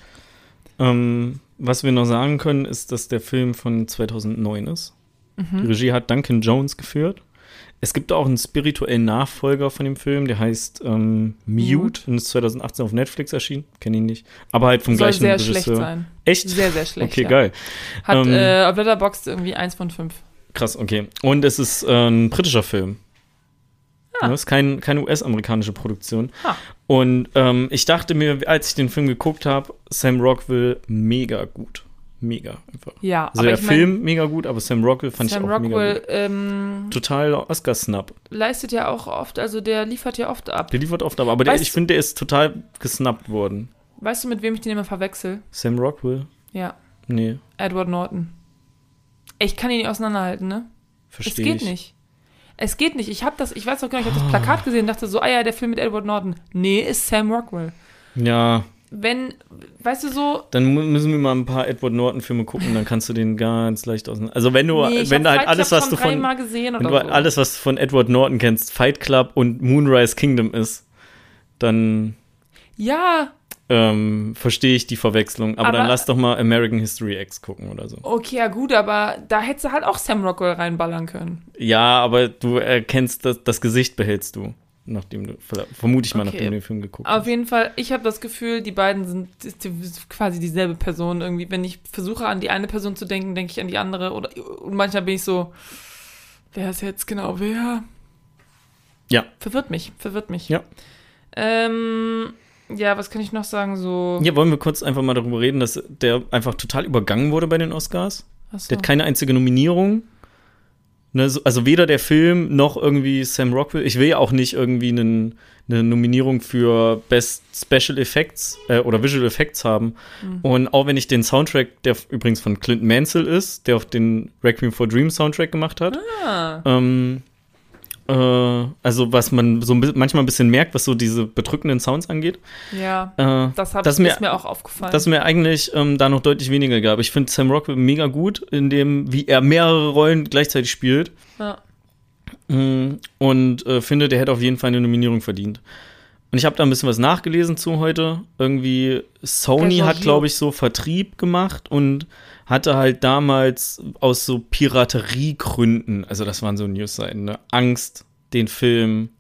Ähm, was wir noch sagen können, ist, dass der Film von 2009 ist. Mhm. Die Regie hat Duncan Jones geführt. Es gibt auch einen spirituellen Nachfolger von dem Film, der heißt ähm, Mute, Mute und ist 2018 auf Netflix erschienen. Kenne ihn nicht. Aber halt vom Soll gleichen sehr Regisseur. schlecht sein. Echt? Sehr, sehr schlecht. Okay, ja. geil. Hat Ähm, äh, auf Letterboxd irgendwie eins von fünf. Krass, okay. Und es ist äh, ein britischer Film. Ah. Das ist kein, keine US-amerikanische Produktion. Ah. Und ähm, ich dachte mir, als ich den Film geguckt habe, Sam Rockwell mega gut. Mega einfach. Ja, Also der ich mein, Film mega gut, aber Sam Rockwell fand Sam ich auch mega Rockwell gut. ähm, Total Oscar-Snap. leistet ja auch oft, also der liefert ja oft ab. Der liefert oft ab, aber der, ich finde, der ist total gesnappt worden. Weißt du, mit wem ich den immer verwechsel? Sam Rockwell? Ja, Nee, Edward Norton. Ich kann ihn nicht auseinanderhalten, ne? verstehe Es geht ich. nicht. Es geht nicht. Ich habe das, ich weiß noch gar nicht, ich habe das Plakat gesehen und dachte so, ah ja, der Film mit Edward Norton. Nee, ist Sam Rockwell. Ja, Wenn, weißt du so, dann müssen wir mal ein paar Edward Norton-Filme gucken, dann kannst du den ganz leicht auseinander. Also wenn du, nee, wenn du halt Fight alles, Club was du von dreimal gesehen Wenn oder du so. alles, was du von Edward Norton kennst, Fight Club und Moonrise Kingdom ist, dann Ja, ähm, verstehe ich die Verwechslung. Aber, dann Aber- lass doch mal American History X gucken oder so. okay, ja gut, aber da hättest du halt auch Sam Rockwell reinballern können. Ja, aber du erkennst, das, das Gesicht behältst du, nachdem du, vermute ich mal, Okay. nachdem du den Film geguckt Auf hast. jeden Fall, ich habe das Gefühl, die beiden sind quasi dieselbe Person irgendwie. Wenn ich versuche, an die eine Person zu denken, denke ich an die andere. Oder, und manchmal bin ich so, wer ist jetzt genau wer? Ja. Verwirrt mich, verwirrt mich. Ja. Ähm, ja, was kann ich noch sagen? So. Ja, wollen wir kurz einfach mal darüber reden, dass der einfach total übergangen wurde bei den Oscars? Achso. Der hat keine einzige Nominierung. Ne, so, also weder der Film noch irgendwie Sam Rockwell. Ich will ja auch nicht irgendwie einen, eine Nominierung für Best Special Effects äh, oder Visual Effects haben. Mhm. Und auch wenn ich den Soundtrack, der übrigens von Clint Mansell ist, der auch den Requiem for Dream Soundtrack gemacht hat, Ah, ähm, äh, also was man so manchmal ein bisschen merkt, was so diese bedrückenden Sounds angeht. ja, Äh, das, hab, das ist mir- auch aufgefallen. dass mir eigentlich ähm, da noch deutlich weniger gab. Ich finde Sam Rockwell mega gut, in dem, wie er mehrere Rollen gleichzeitig spielt. ja. Mm, Und äh, finde, der hätte auf jeden Fall eine Nominierung verdient. Und ich habe da ein bisschen was nachgelesen zu heute. Irgendwie Sony hat, glaube ich, so Vertrieb gemacht und hatte halt damals aus so Pirateriegründen, also das waren so Newsseiten, ne, Angst, den Film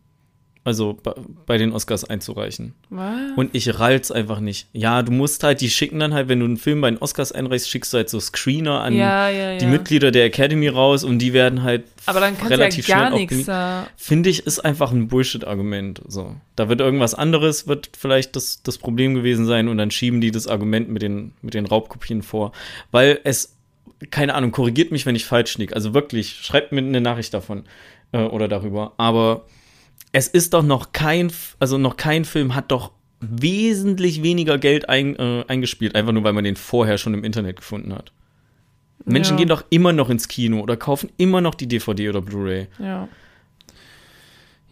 also bei den Oscars einzureichen. Was? Und ich rall's einfach nicht. Ja, du musst halt, die schicken dann halt, wenn du einen Film bei den Oscars einreichst, schickst du halt so Screener an ja, ja, die ja. Mitglieder der Academy raus und die werden halt Aber dann relativ ja gar schnell nichts. Finde ich, ist einfach ein Bullshit-Argument. So. Da wird irgendwas anderes, wird vielleicht das, das Problem gewesen sein und dann schieben die das Argument mit den, mit den Raubkopien vor. Weil es, keine Ahnung, korrigiert mich, wenn ich falsch liege. Also wirklich, schreibt mir eine Nachricht davon äh, oder darüber. Aber es ist doch noch kein, also noch kein Film hat doch wesentlich weniger Geld ein, äh, eingespielt, einfach nur weil man den vorher schon im Internet gefunden hat. Menschen Ja. gehen doch immer noch ins Kino oder kaufen immer noch die DVD oder Blu-ray. Ja.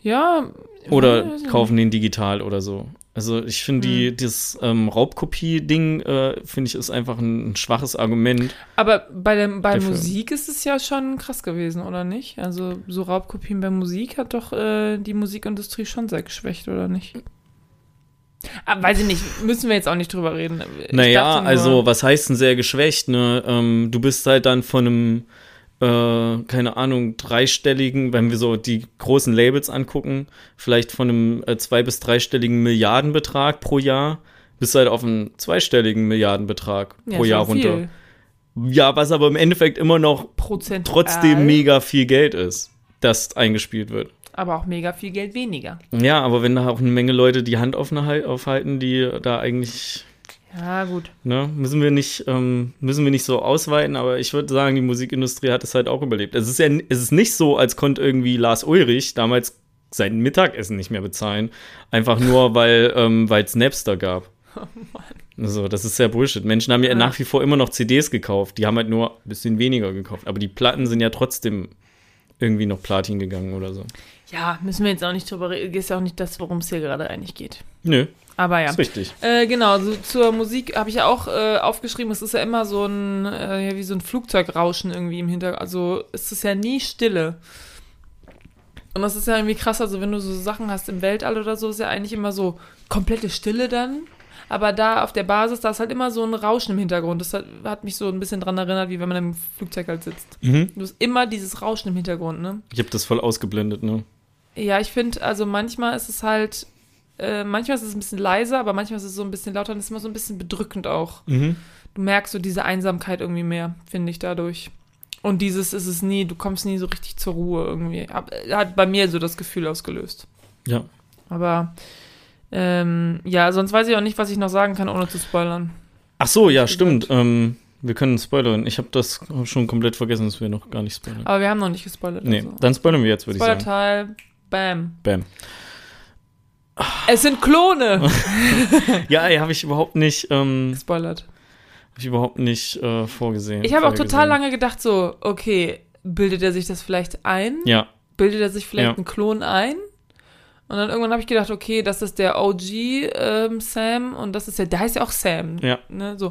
Ja. Oder kaufen den digital oder so. Also ich finde die Hm. das ähm, Raubkopie-Ding äh, finde ich ist einfach ein, ein schwaches Argument. Aber bei, der, bei Dafür. Musik ist es ja schon krass gewesen, oder nicht? Also so Raubkopien bei Musik hat doch äh, die Musikindustrie schon sehr geschwächt, oder nicht? Ah, weiß ich nicht, müssen wir jetzt auch nicht drüber reden. Ich Naja, nur- also was heißt denn sehr geschwächt? Ne? Ähm, du bist halt dann von einem äh, keine Ahnung dreistelligen, wenn wir so die großen Labels angucken, vielleicht von einem äh, zwei bis dreistelligen Milliardenbetrag pro Jahr, bist halt auf einen zweistelligen Milliardenbetrag Ja, pro Jahr runter. viel. Ja, was aber im Endeffekt immer noch Prozentual, trotzdem mega viel Geld ist, das eingespielt wird. Aber auch mega viel Geld weniger. Ja, aber wenn da auch eine Menge Leute die Hand aufhalten, die da eigentlich, Ja, gut. ne, müssen wir nicht, ähm, müssen wir nicht so ausweiten, aber ich würde sagen, die Musikindustrie hat es halt auch überlebt. Es ist ja, es ist nicht so, als konnte irgendwie Lars Ulrich damals sein Mittagessen nicht mehr bezahlen, einfach nur, [laughs] weil ähm, es Napster gab. Also, das ist ja Bullshit. Menschen haben ja, Ja. nach wie vor immer noch CDs gekauft. Die haben halt nur ein bisschen weniger gekauft. Aber die Platten sind ja trotzdem irgendwie noch Platin gegangen oder so. Ja, müssen wir jetzt auch nicht drüber reden. Ist ja auch nicht das, worum es hier gerade eigentlich geht. Nö, Aber ja. ist richtig. Äh, genau, so, zur Musik habe ich ja auch äh, aufgeschrieben, es ist ja immer so ein, äh, wie so ein Flugzeugrauschen irgendwie im Hintergrund. Also es ist ja nie Stille. Und das ist ja irgendwie krass, also wenn du so Sachen hast im Weltall oder so, ist ja eigentlich immer so komplette Stille dann. Aber da auf der Basis, da ist halt immer so ein Rauschen im Hintergrund. Das hat, hat mich so ein bisschen dran erinnert, wie wenn man im Flugzeug halt sitzt. Mhm. Du hast immer dieses Rauschen im Hintergrund, ne? Ich habe das voll ausgeblendet, ne? Ja, ich finde, also manchmal ist es halt, äh, manchmal ist es ein bisschen leiser, aber manchmal ist es so ein bisschen lauter und es ist immer so ein bisschen bedrückend auch. Mhm. Du merkst so diese Einsamkeit irgendwie mehr, finde ich dadurch. Und dieses ist es nie, du kommst nie so richtig zur Ruhe irgendwie. Hat bei mir so das Gefühl ausgelöst. Ja. Aber ähm, ja, sonst weiß ich auch nicht, was ich noch sagen kann, ohne zu spoilern. Ach so, ja, stimmt. Ähm, wir können spoilern. Ich habe das schon komplett vergessen, dass wir noch gar nicht spoilern. Aber wir haben noch nicht gespoilert. nee, also. dann spoilern wir jetzt, würde ich sagen. Spoilerteil, bam. Bam. Es sind Klone! [laughs] Ja, ey, habe ich überhaupt nicht, ähm, Gespoilert. hab ich überhaupt nicht äh, vorgesehen. Ich habe auch total lange gedacht, so, okay, bildet er sich das vielleicht ein? Ja, Bildet er sich vielleicht Ja. einen Klon ein? Und dann irgendwann habe ich gedacht, okay, das ist der OG ähm, Sam und das ist der, der heißt ja auch Sam. Ja. Ne, so.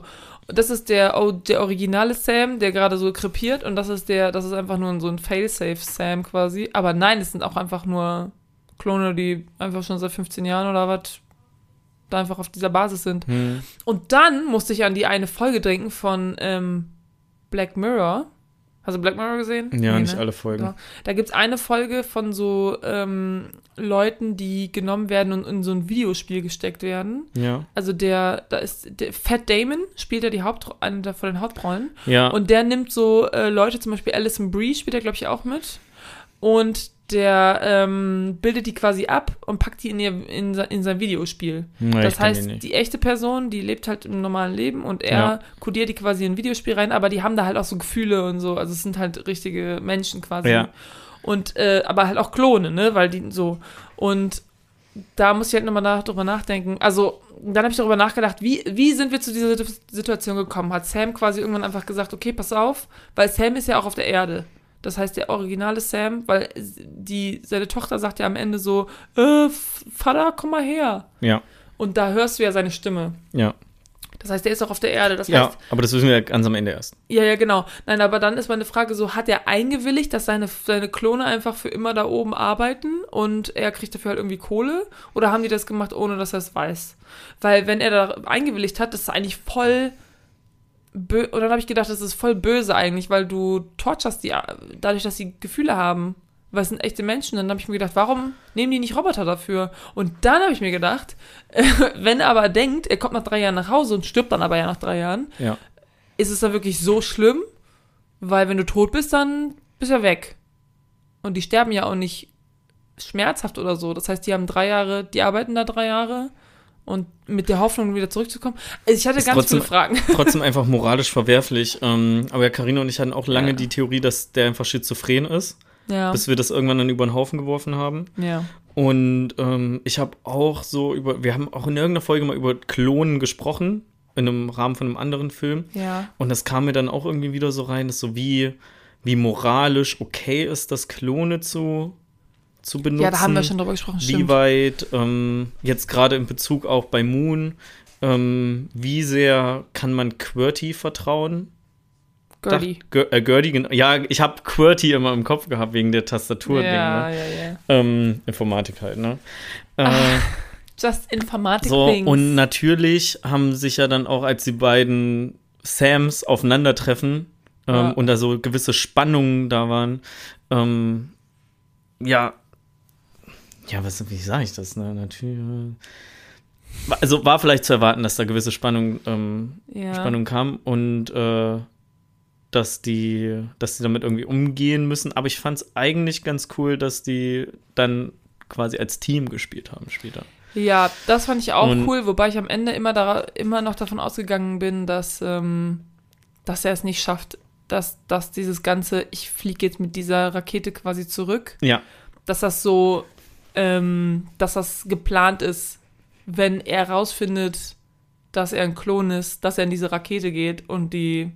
Und Das ist der, der originale Sam, der gerade so krepiert und das ist der, das ist einfach nur so ein Failsafe Sam quasi. Aber nein, es sind auch einfach nur Klone, die einfach schon seit 15 Jahren oder was da einfach auf dieser Basis sind. hm. Und dann musste ich an die eine Folge denken von ähm, Black Mirror. Hast du Black Mirror gesehen? ja, Nee, nicht ne? alle Folgen. Ja. Da gibt es eine Folge von so ähm, Leuten, die genommen werden und in so ein Videospiel gesteckt werden. Ja, Also der, da ist der Fat Damon spielt ja die Hauptro eine der- von den Hauptrollen. ja, Und der nimmt so äh, Leute, zum Beispiel Alison Brie spielt er, glaube ich, auch mit. Und der ähm, bildet die quasi ab und packt die in, ihr, in, in sein Videospiel. Nee, das heißt, die echte Person, die lebt halt im normalen Leben und er Ja. kodiert die quasi in ein Videospiel rein, aber die haben da halt auch so Gefühle und so. Also es sind halt richtige Menschen quasi. Ja. Und äh, aber halt auch Klone, ne? Weil die so. Und da muss ich halt nochmal nach, drüber nachdenken. Also, dann habe ich darüber nachgedacht, wie, wie sind wir zu dieser Situ- Situation gekommen? Hat Sam quasi irgendwann einfach gesagt, okay, pass auf, weil Sam ist ja auch auf der Erde. Das heißt, der originale Sam, weil die, seine Tochter sagt ja am Ende so, äh, Vater, komm mal her. Ja, Und da hörst du ja seine Stimme. ja, Das heißt, der ist auch auf der Erde. Das Ja, heißt, aber das wissen wir ja ganz am Ende erst. ja, ja, genau. Nein, aber dann ist meine Frage so, hat er eingewilligt, dass seine, seine Klone einfach für immer da oben arbeiten und er kriegt dafür halt irgendwie Kohle? Oder haben die das gemacht, ohne dass er es weiß? Weil wenn er da eingewilligt hat, das ist eigentlich voll bö und dann habe ich gedacht, das ist voll böse eigentlich, weil du torturst die dadurch, dass sie Gefühle haben. Weil es sind echte Menschen. Dann habe ich mir gedacht, warum nehmen die nicht Roboter dafür? Und dann habe ich mir gedacht, [laughs] wenn er aber denkt, er kommt nach drei Jahren nach Hause und stirbt dann aber ja nach drei Jahren, Ja. ist es dann wirklich so schlimm? Weil wenn du tot bist, dann bist du ja weg. Und die sterben ja auch nicht schmerzhaft oder so. Das heißt, die haben drei Jahre, die arbeiten da drei Jahre und mit der Hoffnung, wieder zurückzukommen. Also ich hatte Ist ganz trotzdem- viele Fragen. [laughs] Trotzdem einfach moralisch verwerflich. Ähm, aber ja, Carino und ich hatten auch lange Ja. die Theorie, dass der einfach schizophren ist, Ja. bis wir das irgendwann dann über den Haufen geworfen haben. ja. Und ähm, ich habe auch so über, wir haben auch in irgendeiner Folge mal über Klonen gesprochen, in einem Rahmen von einem anderen Film. Ja. Und das kam mir dann auch irgendwie wieder so rein, dass so wie, wie moralisch okay ist, das Klone zu, zu benutzen. Ja, da haben wir schon drüber gesprochen, Wie stimmt. weit, ähm, jetzt gerade in Bezug auch bei Moon, ähm, wie sehr kann man QWERTY vertrauen? Gertie. Äh, Gertie. Ja, ich habe QWERTY immer im Kopf gehabt wegen der Tastatur. Ja, ne? ja, ja. ähm, Informatik halt, ne? Äh, [laughs] Just Informatic so, Things. und natürlich haben sich ja dann auch, als die beiden Sams aufeinandertreffen ähm, Ja. und da so gewisse Spannungen da waren, ähm, ja, ja, was, wie sage ich das? Ne? Natürlich. Also war vielleicht zu erwarten, dass da gewisse Spannung, ähm, ja. Spannung kam und äh, dass die, dass die damit irgendwie umgehen müssen. Aber ich fand es eigentlich ganz cool, dass die dann quasi als Team gespielt haben später. Ja, das fand ich auch Und- cool, wobei ich am Ende immer, da, immer noch davon ausgegangen bin, dass, ähm, dass er es nicht schafft, dass, dass dieses ganze, ich fliege jetzt mit dieser Rakete quasi zurück, Ja, dass das so, ähm, dass das geplant ist, wenn er rausfindet, dass er ein Klon ist, dass er in diese Rakete geht und die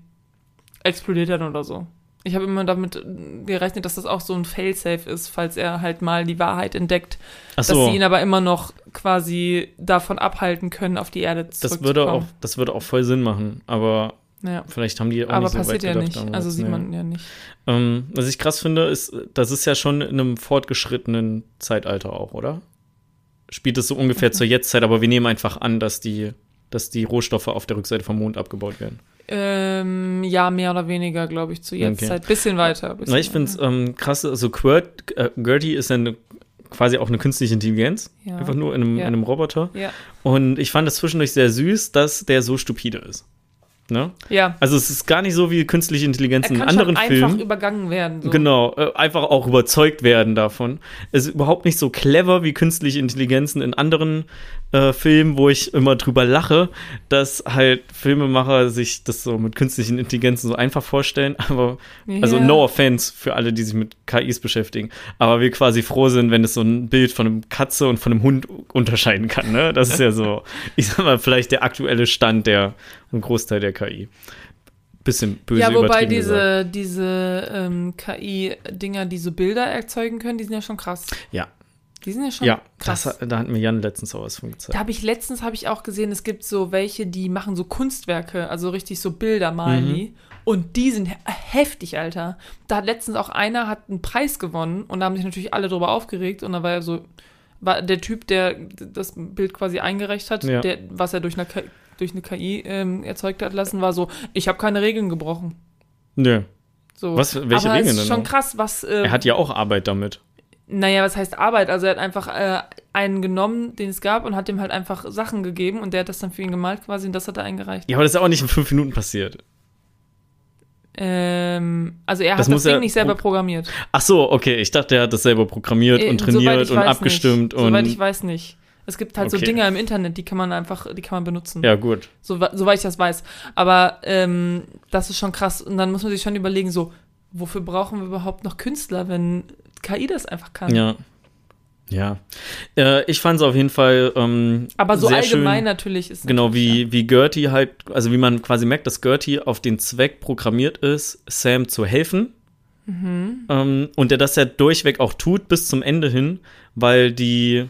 explodiert dann oder so. Ich habe immer damit gerechnet, dass das auch so ein Failsafe ist, falls er halt mal die Wahrheit entdeckt ach dass so. sie ihn aber immer noch quasi davon abhalten können, auf die Erde Das würde auch, das würde auch voll Sinn machen, aber Ja. vielleicht haben die auch Aber nicht so passiert weit ja nicht. damals, Also sieht nee. man ja nicht. Ähm, was ich krass finde, ist, das ist ja schon in einem fortgeschrittenen Zeitalter auch, oder? Spielt es so ungefähr Mhm. zur Jetztzeit, aber wir nehmen einfach an, dass die, dass die Rohstoffe auf der Rückseite vom Mond abgebaut werden. Ähm, ja, mehr oder weniger, glaube ich, zu jetzt Okay. Bisschen weiter. Bisschen Na, ich finde es ähm, krass, also Quirt, äh, Gertie ist ja eine, quasi auch eine künstliche Intelligenz, Ja. einfach nur in einem, Ja. in einem Roboter. Ja. Und ich fand es zwischendurch sehr süß, dass der so stupide ist. Ne? Ja. Also es ist gar nicht so wie künstliche Intelligenz in anderen einfach Filmen. übergangen werden. So. Genau, äh, einfach auch überzeugt werden davon. Es ist überhaupt nicht so clever wie künstliche Intelligenzen in anderen äh, Filmen, wo ich immer drüber lache, dass halt Filmemacher sich das so mit künstlichen Intelligenzen so einfach vorstellen. [laughs] Aber, also Ja. no offense für alle, die sich mit KIs beschäftigen. Aber wir quasi froh sind, wenn es so ein Bild von einem Katze und von einem Hund unterscheiden kann. Ne? Das ist ja so, [laughs] ich sag mal, vielleicht der aktuelle Stand der, ein Großteil der KI. Bisschen böse Ja, wobei gesagt. diese, diese ähm, KI-Dinger, die so Bilder erzeugen können, die sind ja schon krass. Ja. Die sind ja schon Ja, krass. das, hat- da hat mir Jan letztens auch was von gezeigt. Da habe ich letztens habe ich auch gesehen, es gibt so welche, die machen so Kunstwerke, also richtig so Bilder malen Mhm. die. Und die sind he- heftig, Alter. Da hat letztens auch einer hat einen Preis gewonnen und da haben sich natürlich alle drüber aufgeregt und da war er so, war der Typ, der das Bild quasi eingereicht hat, Ja. der, was er durch eine, KI durch eine KI ähm, erzeugt hat lassen, war so, ich habe keine Regeln gebrochen. Nö. So. Was- welche Aber Regeln ist denn schon krass, was. Äh, Er hat ja auch Arbeit damit. naja, was heißt Arbeit? Also er hat einfach äh, einen genommen, den es gab, und hat dem halt einfach Sachen gegeben und der hat das dann für ihn gemalt quasi und das hat er eingereicht. Ja, aber das ist auch nicht in fünf Minuten passiert. Ähm, also er Das hat das Ding nicht selber pro- programmiert. Ach so, okay. Ich dachte, er hat das selber programmiert Äh, und trainiert und abgestimmt nicht. und. Soweit ich weiß nicht. Es gibt halt so Okay. Dinger im Internet, die kann man einfach, die kann man benutzen. ja, gut. So, soweit ich das weiß. Aber ähm, das ist schon krass. Und dann muss man sich schon überlegen, so, wofür brauchen wir überhaupt noch Künstler, wenn KI das einfach kann? Ja. Ja. Äh, ich fand es auf jeden Fall ähm, Aber so sehr allgemein schön, natürlich ist Genau, wie, wie Gertie halt, also wie man quasi merkt, dass Gertie auf den Zweck programmiert ist, Sam zu helfen. Mhm. Ähm, und der das ja durchweg auch tut bis zum Ende hin, weil die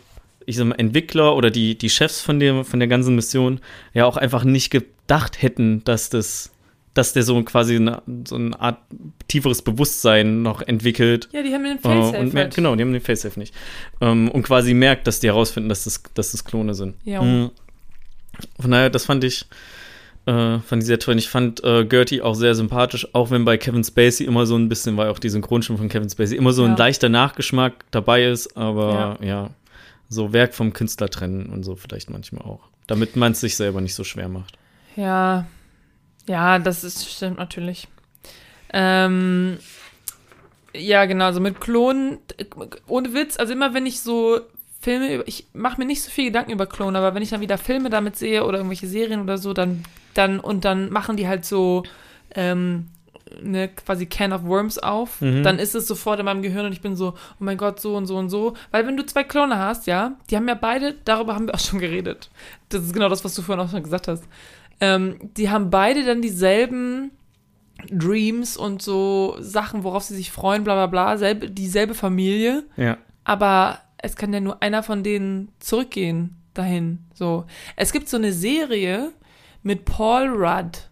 ich sag mal, Entwickler oder die, die Chefs von der, von der ganzen Mission ja auch einfach nicht gedacht hätten, dass das dass der so quasi eine, so eine Art tieferes Bewusstsein noch entwickelt. Ja, die haben den Facesafe. Äh, und merkt, genau, die haben den Facesafe nicht. Ähm, und quasi merkt, dass die herausfinden, dass das, dass das Klone sind. Ja. Mhm. Von daher, das fand ich, äh, fand ich sehr toll. Und ich fand äh, Gertie auch sehr sympathisch, auch wenn bei Kevin Spacey immer so ein bisschen, weil auch die Synchronstimme von Kevin Spacey immer so ein Ja. leichter Nachgeschmack dabei ist, aber ja. So Werk vom Künstler trennen und so vielleicht manchmal auch. Damit man es sich selber nicht so schwer macht. Ja, ja, das ist, stimmt natürlich. Ähm, ja, genau, also mit Klonen, ohne Witz, also immer wenn ich so Filme, ich mache mir nicht so viel Gedanken über Klonen, aber wenn ich dann wieder Filme damit sehe oder irgendwelche Serien oder so, dann, dann, und dann machen die halt so, ähm, eine quasi Can of Worms auf, Mhm. dann ist es sofort in meinem Gehirn und ich bin so, oh mein Gott, so und so und so. Weil wenn du zwei Klone hast, ja, die haben ja beide, darüber haben wir auch schon geredet. Das ist genau das, was du vorhin auch schon gesagt hast. Ähm, die haben beide dann dieselben Dreams und so Sachen, worauf sie sich freuen, bla bla bla, selbe, dieselbe Familie, Ja. aber es kann ja nur einer von denen zurückgehen dahin. So. Es gibt so eine Serie mit Paul Rudd.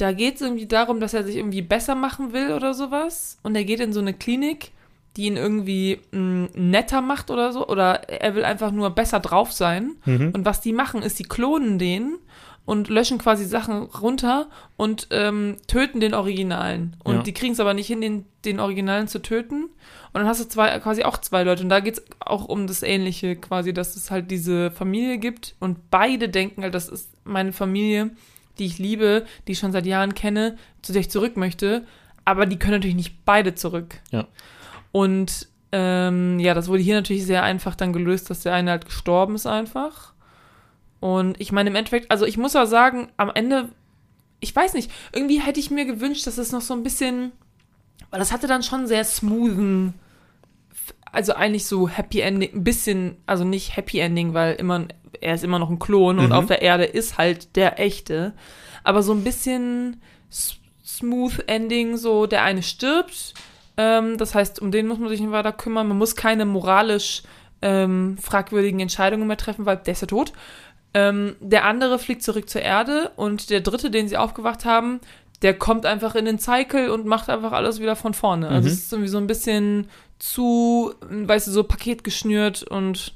Da geht es irgendwie darum, dass er sich irgendwie besser machen will oder sowas. Und er geht in so eine Klinik, die ihn irgendwie mh, netter macht oder so. Oder er will einfach nur besser drauf sein. Mhm. Und was die machen, ist, die klonen den und löschen quasi Sachen runter und ähm, töten den Originalen. Und Ja. die kriegen es aber nicht hin, den, den Originalen zu töten. Und dann hast du zwei, quasi auch zwei Leute. Und da geht es auch um das Ähnliche, quasi, dass es halt diese Familie gibt und beide denken halt, das ist meine Familie, die ich liebe, die ich schon seit Jahren kenne, zu der ich zurück möchte. Aber die können natürlich nicht beide zurück. Ja. Und ähm, ja, das wurde hier natürlich sehr einfach dann gelöst, dass der eine halt gestorben ist einfach. Und ich meine, im Endeffekt, also ich muss auch sagen, am Ende, ich weiß nicht, irgendwie hätte ich mir gewünscht, dass es noch so ein bisschen, weil das hatte dann schon sehr smoothen, also eigentlich so Happy Ending, ein bisschen, also nicht Happy Ending, weil immer, er ist immer noch ein Klon und Mhm. auf der Erde ist halt der echte, aber so ein bisschen Smooth Ending, so der eine stirbt, ähm, das heißt, um den muss man sich nicht weiter kümmern, man muss keine moralisch ähm, fragwürdigen Entscheidungen mehr treffen, weil der ist ja tot. Ähm, der andere fliegt zurück zur Erde und der dritte, den sie aufgewacht haben, der kommt einfach in den Cycle und macht einfach alles wieder von vorne. Also Mhm. es ist irgendwie so ein bisschen zu, weißt du, so Paket geschnürt und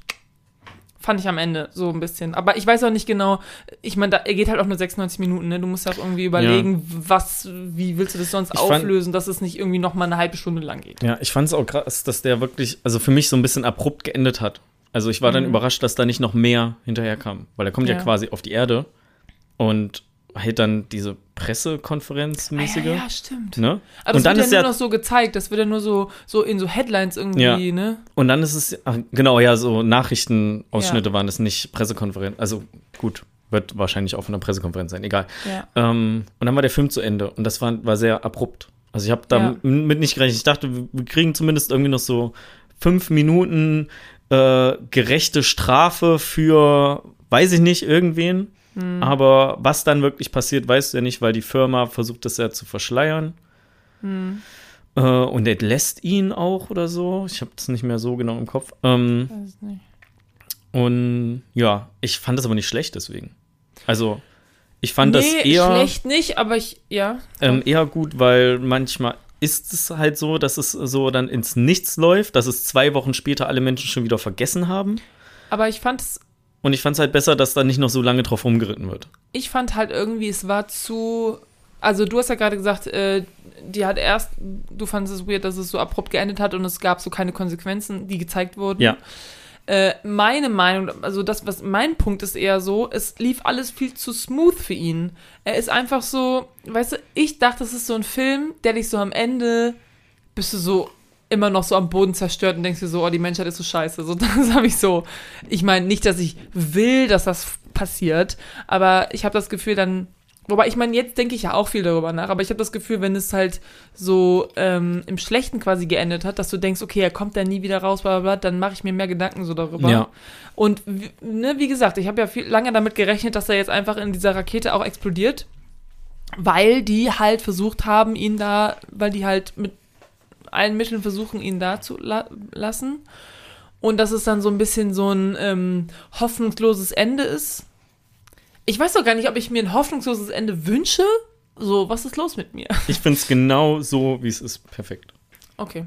fand ich am Ende so ein bisschen. Aber ich weiß auch nicht genau, ich meine, da- er geht halt auch nur 96 Minuten, ne? Du musst ja auch irgendwie überlegen, was, wie willst du das sonst Ich fand- auflösen, dass es nicht irgendwie noch mal eine halbe Stunde lang geht. Ja, ich fand es auch krass, dass der wirklich, also für mich so ein bisschen abrupt geendet hat. Also ich war dann Mhm. überrascht, dass da nicht noch mehr hinterher kam. Weil er kommt ja, Ja. quasi auf die Erde und hält dann diese Pressekonferenz mäßige. Ah, ja, ja, stimmt. Ne? Aber das und dann wird ist ja ja nur noch so gezeigt, das wird ja nur so, so in so Headlines irgendwie, Ja. ne? Und dann ist es, ach, genau, ja, so Nachrichtenausschnitte waren es, nicht Pressekonferenz. Also gut, wird wahrscheinlich auch von einer Pressekonferenz sein, egal. Ja. Ähm, und dann war der Film zu Ende und das war, war sehr abrupt. Also ich habe Ja. damit nicht gerechnet. Ich dachte, wir- wir kriegen zumindest irgendwie noch so fünf Minuten äh, gerechte Strafe für, weiß ich nicht, irgendwen. Hm. Aber was dann wirklich passiert, weißt du ja nicht, weil die Firma versucht das ja zu verschleiern. Hm. Äh, und entlässt ihn auch oder so. Ich habe das nicht mehr so genau im Kopf. Ähm, Weiß nicht. und ja, ich fand das aber nicht schlecht deswegen. Also, ich fand das nee, eher, schlecht nicht, aber ich, ja. ähm, eher gut, weil manchmal ist es halt so, dass es so dann ins Nichts läuft, dass es zwei Wochen später alle Menschen schon wieder vergessen haben. Aber ich fand es, Und ich fand es halt besser, dass da nicht noch so lange drauf rumgeritten wird. ich fand halt irgendwie, es war zu, also du hast ja gerade gesagt, äh, die hat erst, du fandest es weird, dass es so abrupt geendet hat und es gab so keine Konsequenzen, die gezeigt wurden. Ja. Äh, meine Meinung, also das, was mein Punkt ist eher so, es lief alles viel zu smooth für ihn. Er ist einfach so, weißt du, ich dachte, das ist so ein Film, der dich so am Ende, bist du so immer noch so am Boden zerstört und denkst dir so, oh, die Menschheit ist so scheiße. So, [laughs] das habe ich so. Ich meine, nicht, dass ich will, dass das passiert, aber ich habe das Gefühl, dann. Wobei, ich meine, jetzt denke ich ja auch viel darüber nach, aber ich habe das Gefühl, wenn es halt so ähm, im Schlechten quasi geendet hat, dass du denkst, okay, er kommt da nie wieder raus, bla bla bla, dann mache ich mir mehr Gedanken so darüber. Ja. Und wie- ne, wie gesagt, ich habe ja viel, lange damit gerechnet, dass er jetzt einfach in dieser Rakete auch explodiert, weil die halt versucht haben, ihn da, weil die halt mit allen Mitteln versuchen, ihn da zu la lassen. und dass es dann so ein bisschen so ein ähm, hoffnungsloses Ende ist. Ich weiß doch gar nicht, ob ich mir ein hoffnungsloses Ende wünsche. So, was ist los mit mir? Ich finde es genau so, wie es ist, perfekt. Okay.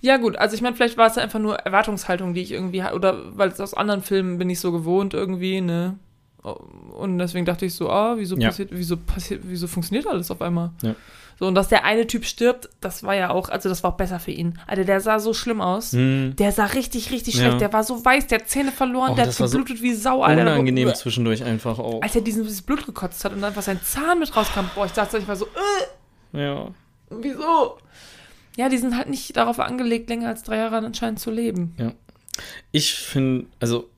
Ja, gut, also ich meine, vielleicht war es einfach nur Erwartungshaltung, die ich irgendwie hatte, oder weil es aus anderen Filmen bin ich so gewohnt irgendwie, ne? Und deswegen dachte ich so, ah, wieso Ja. passiert, wieso passiert, wieso funktioniert alles auf einmal? Ja. So, und dass der eine Typ stirbt, das war ja auch, also das war auch besser für ihn. Alter, der sah so schlimm aus. Hm. Der sah richtig, richtig Ja. schlecht. Der war so weiß, der hat Zähne verloren, Oh, der hat war so geblutet wie Sau, Alter. Unangenehm Boah, zwischendurch einfach auch. Als er diesen, dieses Blut gekotzt hat und dann einfach sein Zahn mit rauskam, boah, ich dachte, ich war so, äh, Ja. wieso? Ja, die sind halt nicht darauf angelegt, länger als drei Jahre anscheinend zu leben. Ich finde, also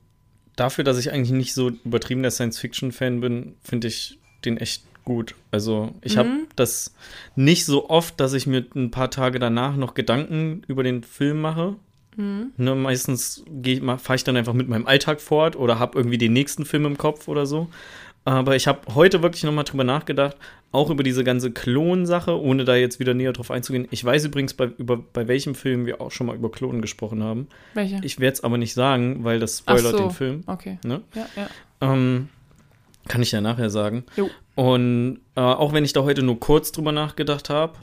dafür, dass ich eigentlich nicht so übertriebener Science-Fiction-Fan bin, finde ich den echt gut. Also ich habe Mhm. das nicht so oft, dass ich mir ein paar Tage danach noch Gedanken über den Film mache. Mhm. Ne, meistens fahre ich dann einfach mit meinem Alltag fort oder habe irgendwie den nächsten Film im Kopf oder so. Aber ich habe heute wirklich noch mal drüber nachgedacht, auch über diese ganze Klon-Sache, ohne da jetzt wieder näher drauf einzugehen. Ich weiß übrigens, bei, über, bei welchem Film wir auch schon mal über Klonen gesprochen haben. Welche? Ich werde es aber nicht sagen, weil das spoilert so. den Film. Okay. Ne? Ja, ja. Ähm, kann ich ja nachher sagen. Jo. Und äh, auch wenn ich da heute nur kurz drüber nachgedacht habe,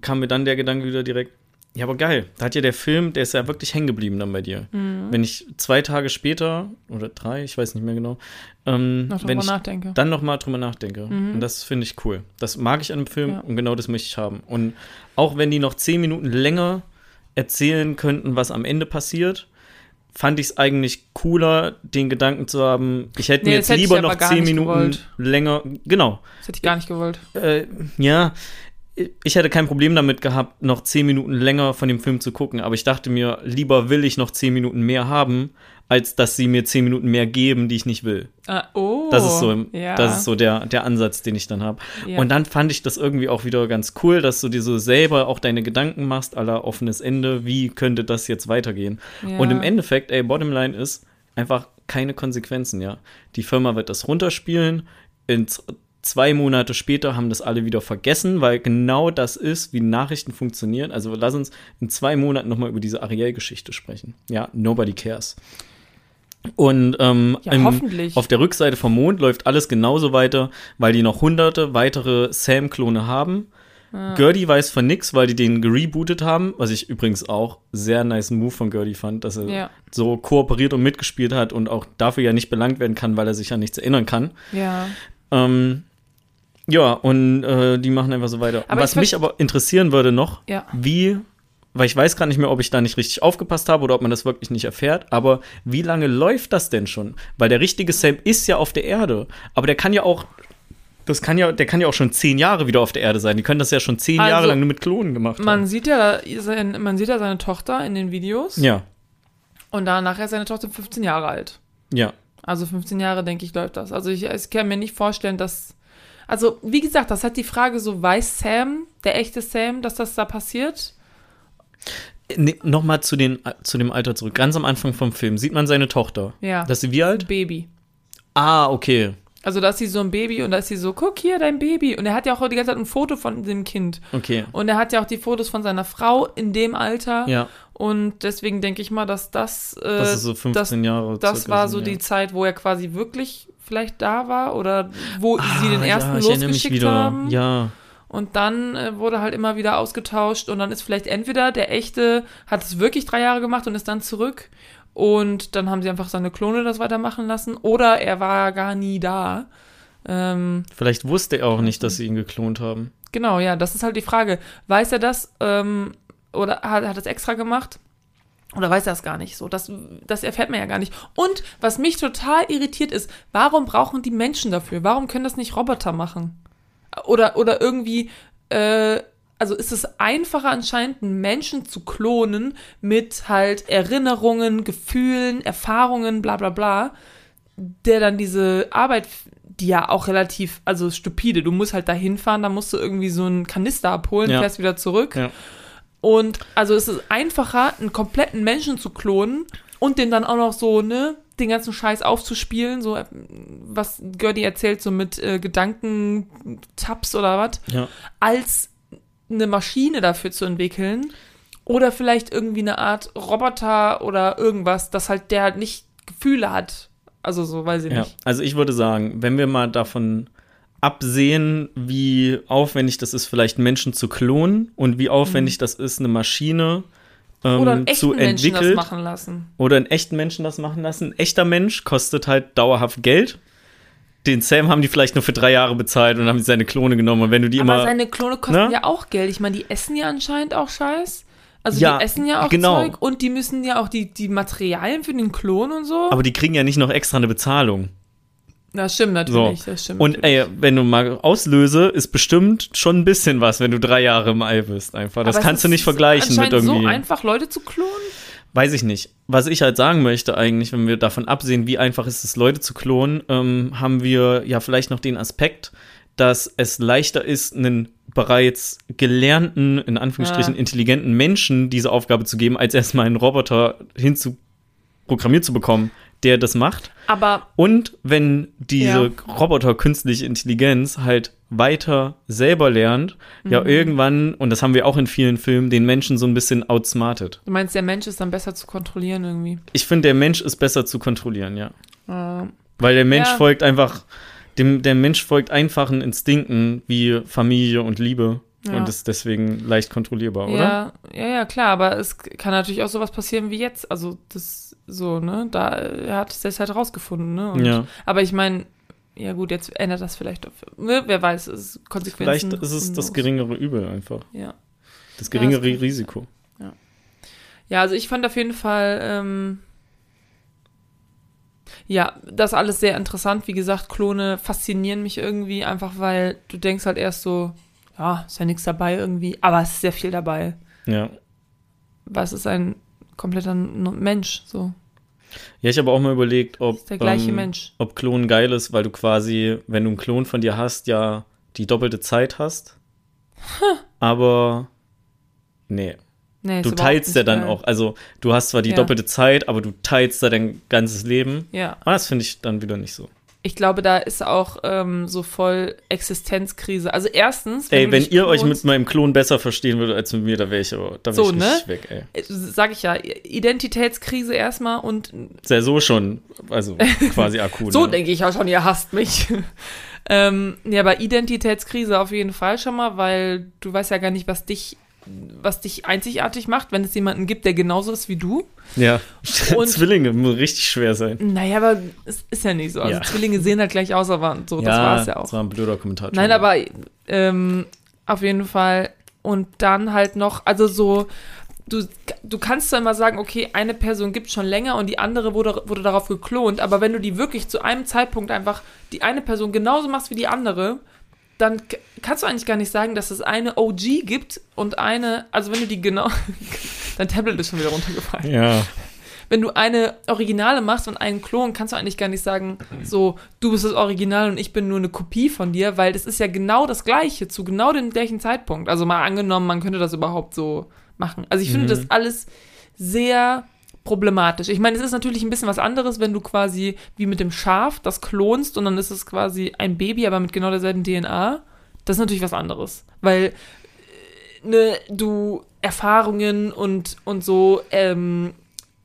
kam mir dann der Gedanke wieder direkt, ja, aber geil, da hat ja der Film, der ist ja wirklich hängen geblieben dann bei dir. Mhm. Wenn ich zwei Tage später oder drei, ich weiß nicht mehr genau, ähm, Noch wenn ich nachdenke. dann noch mal drüber nachdenke. Mhm. Und das finde ich cool. Das mag ich an einem Film Ja. und genau das möchte ich haben. Und auch wenn die noch zehn Minuten länger erzählen könnten, was am Ende passiert, fand ich es eigentlich cooler, den Gedanken zu haben, ich hätte Nee, mir jetzt hätte lieber noch zehn Minuten gewollt. länger. Genau. Das hätte ich gar nicht gewollt. Äh, ja, ich hätte kein Problem damit gehabt, noch zehn Minuten länger von dem Film zu gucken, aber ich dachte mir, lieber will ich noch zehn Minuten mehr haben, als dass sie mir zehn Minuten mehr geben, die ich nicht will. Ah, oh. Das ist so, ja. das ist so der, der Ansatz, den ich dann habe. Ja. Und dann fand ich das irgendwie auch wieder ganz cool, dass du dir so selber auch deine Gedanken machst, aller offenes Ende, wie könnte das jetzt weitergehen? Ja. Und im Endeffekt, ey, Bottomline ist einfach keine Konsequenzen, ja. Die Firma wird das runterspielen, in z- zwei Monate später haben das alle wieder vergessen, weil genau das ist, wie Nachrichten funktionieren. Also lass uns in zwei Monaten nochmal über diese Ariel-Geschichte sprechen. Ja, nobody cares. Und ähm, Ja, im- auf der Rückseite vom Mond läuft alles genauso weiter, weil die noch hunderte weitere Sam-Klone haben. Gertie weiß von nix, weil die den gerebootet haben, was ich übrigens auch sehr nice Move von Gertie fand, dass er Ja. so kooperiert und mitgespielt hat und auch dafür ja nicht belangt werden kann, weil er sich an nichts erinnern kann. Ja. Ähm, ja, und äh, die machen einfach so weiter. Aber was ich mich aber interessieren würde noch, Ja. wie, weil ich weiß gerade nicht mehr, ob ich da nicht richtig aufgepasst habe oder ob man das wirklich nicht erfährt, aber wie lange läuft das denn schon? Weil der richtige Sam ist ja auf der Erde, aber der kann ja auch, das kann ja, der kann ja auch schon zehn Jahre wieder auf der Erde sein. Die können das ja schon zehn Also, Jahre lang nur mit Klonen gemacht Man haben. sieht ja, sein, man sieht ja seine Tochter in den Videos. Ja, Und dann nachher ist seine Tochter 15 Jahre alt. ja. Also 15 Jahre, denke ich, läuft das. Also ich, ich kann mir nicht vorstellen, dass. Also, wie gesagt, das hat die Frage so, weiß Sam, der echte Sam, dass das da passiert? Nee, Nochmal zu, den, zu dem Alter zurück. Ganz am Anfang vom Film sieht man seine Tochter. Ja. Das ist sie wie alt? Baby. Ah, okay. Also da ist sie so ein Baby und da ist sie so, guck hier, dein Baby. Und er hat ja auch die ganze Zeit ein Foto von dem Kind. Okay. Und er hat ja auch die Fotos von seiner Frau in dem Alter. Ja, Und deswegen denke ich mal, dass das, äh, das ist so 15 Jahre. das war so die ja. Zeit, wo er quasi wirklich vielleicht da war oder wo sie den Ah, ersten ja, losgeschickt haben. Ja, Und dann äh, wurde halt immer wieder ausgetauscht und dann ist vielleicht entweder der echte hat es wirklich drei Jahre gemacht und ist dann zurück und dann haben sie einfach seine Klone das weitermachen lassen oder er war gar nie da. Ähm, vielleicht wusste er auch nicht, dass sie ihn geklont haben. genau, ja, das ist halt die Frage. Weiß er das ähm, oder hat er das extra gemacht? Oder weiß er das gar nicht so? Das, das erfährt man ja gar nicht. Und was mich total irritiert ist, warum brauchen die Menschen dafür? Warum können das nicht Roboter machen? Oder, oder irgendwie, äh, also ist es einfacher anscheinend, einen Menschen zu klonen mit halt Erinnerungen, Gefühlen, Erfahrungen, bla bla bla, der dann diese Arbeit, die ja auch relativ, also stupide, du musst halt da hinfahren, da musst du irgendwie so einen Kanister abholen, Ja. fährst wieder zurück. Ja. Und also es ist einfacher, einen kompletten Menschen zu klonen und den dann auch noch so, ne, den ganzen Scheiß aufzuspielen, so äh, was Gertie erzählt, so mit äh, Gedankentabs oder was, Ja. als eine Maschine dafür zu entwickeln Oder vielleicht irgendwie eine Art Roboter oder irgendwas, das halt der halt nicht Gefühle hat. Also so, weiß ich Ja, nicht. also ich würde sagen, wenn wir mal davon absehen, wie aufwendig das ist, vielleicht Menschen zu klonen und wie aufwendig das ist, eine Maschine ähm, Mhm. Oder einen zu echten Menschen das entwickeln machen lassen. oder einen echten Menschen das machen lassen. Ein echter Mensch kostet halt dauerhaft Geld. Den Sam haben die vielleicht nur für drei Jahre bezahlt und haben seine Klone genommen. Und wenn du die Aber immer. seine Klone kosten Ne? ja auch Geld. Ich meine, die essen ja anscheinend auch Scheiß. Also Ja, die essen ja auch genau. Zeug und die müssen ja auch die, die Materialien für den Klon und so. aber die kriegen ja nicht noch extra eine Bezahlung. Das stimmt So. natürlich. Das stimmt Und natürlich. ey, wenn du mal auslöse, ist bestimmt schon ein bisschen was, wenn du drei Jahre im All bist. Einfach. Das Aber kannst du nicht vergleichen mit irgendwie. so einfach, Leute zu klonen? Weiß ich nicht. Was ich halt sagen möchte eigentlich, wenn wir davon absehen, wie einfach ist es, Leute zu klonen, ähm, haben wir ja vielleicht noch den Aspekt, dass es leichter ist, einen bereits gelernten, in Anführungsstrichen Ja. intelligenten Menschen diese Aufgabe zu geben, als erstmal einen Roboter hinzu programmiert zu bekommen, der das macht. Aber Und wenn diese Ja. Roboter künstliche Intelligenz halt weiter selber lernt, Mhm. ja irgendwann, und das haben wir auch in vielen Filmen, den Menschen so ein bisschen outsmartet. du meinst, der Mensch ist dann besser zu kontrollieren irgendwie. Ich finde, der Mensch ist besser zu kontrollieren, ja. Ähm, Weil der Mensch Ja. folgt einfach, dem, der Mensch folgt einfachen Instinkten wie Familie und Liebe Ja. und ist deswegen leicht kontrollierbar, oder? ja, ja, ja, klar, aber es kann natürlich auch sowas passieren wie jetzt. Also das so, ne? Da er hat es halt rausgefunden, ne? Und, Ja. Aber ich meine, ja gut, jetzt ändert das vielleicht auf, ne? Wer weiß, es ist Vielleicht Konsequenzen. ist es das geringere Übel einfach. Ja. Das geringere Ja, das Risiko. Ja, also ich fand auf jeden Fall, ähm, ja, das alles sehr interessant. Wie gesagt, Klone faszinieren mich irgendwie, einfach weil du denkst halt erst so, ja, ist ja nichts dabei irgendwie, aber es ist sehr viel dabei. Ja. Weil es ist ein kompletter Mensch, so. Ja, ich habe auch mal überlegt, ob, der gleiche ähm, Mensch. ob Klon geil ist, weil du quasi, wenn du einen Klon von dir hast, ja die doppelte Zeit hast. [laughs] Aber nee, Nee, du teilst ja dann geil. auch. Also du hast zwar die Ja. doppelte Zeit, aber du teilst da dein ganzes Leben. Ja, Aber das finde ich dann wieder nicht so. Ich glaube, da ist auch ähm, so voll Existenzkrise. Also erstens, Ey, du wenn ihr euch mit meinem Klon besser verstehen würdet als mit mir, da wäre ich aber da wär So, ich ne? weg, ey. äh, sag ich ja, Identitätskrise erstmal und Ist ja so schon, also quasi [laughs] akut. So ne? denke ich auch schon, ihr hasst mich. [laughs] ähm, ja, aber Identitätskrise auf jeden Fall schon mal, weil du weißt ja gar nicht, was dich, was dich einzigartig macht, wenn es jemanden gibt, der genauso ist wie du. Ja, [laughs] Und- [laughs] Zwillinge muss richtig schwer sein. Naja, aber es ist ja nicht so. Also Ja. Zwillinge sehen halt gleich aus, aber so, das war es ja auch. Das war ein blöder Kommentar. Nein, aber ähm, auf jeden Fall. Und dann halt noch, also so, du, du kannst zwar immer sagen, okay, eine Person gibt schon länger und die andere wurde, wurde darauf geklont, aber wenn du die wirklich zu einem Zeitpunkt einfach die eine Person genauso machst wie die andere, dann kannst du eigentlich gar nicht sagen, dass es eine OG gibt und eine, also wenn du die genau, [laughs] dein Tablet ist schon wieder runtergefallen Ja, wenn du eine Originale machst und einen Klon, kannst du eigentlich gar nicht sagen, so, du bist das Original und ich bin nur eine Kopie von dir, weil das ist ja genau das Gleiche, zu genau dem gleichen Zeitpunkt. Also mal angenommen, man könnte das überhaupt so machen. Also ich finde das alles sehr problematisch. Ich meine, es ist natürlich ein bisschen was anderes, wenn du quasi wie mit dem Schaf das klonst und dann ist es quasi ein Baby, aber mit genau derselben DNA. Das ist natürlich was anderes, weil äh, ne, du Erfahrungen und, und so ähm,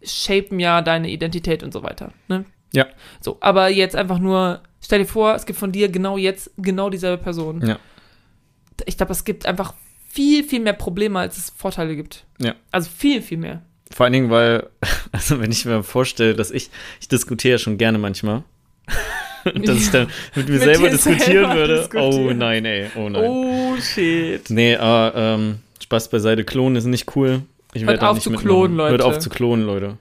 shapen ja deine Identität und so weiter. Ne? Ja. So, aber jetzt einfach nur, stell dir vor, es gibt von dir genau jetzt genau dieselbe Person. Ja. Ich glaube, es gibt einfach viel, viel mehr Probleme, als es Vorteile gibt. Ja. Also viel, viel mehr. Vor allen Dingen, weil, [laughs] also wenn ich mir vorstelle, dass ich, ich diskutiere ja schon gerne manchmal. Und [laughs] dass ich dann mit mir Mit selber diskutieren selber [laughs] würde. diskutieren. Oh nein, ey, oh nein. Oh, shit. Nee, aber ähm, Spaß beiseite, klonen ist nicht cool. Ich Hört werd da auf nicht zu mitmachen. klonen, Leute. Hört auf zu klonen, Leute.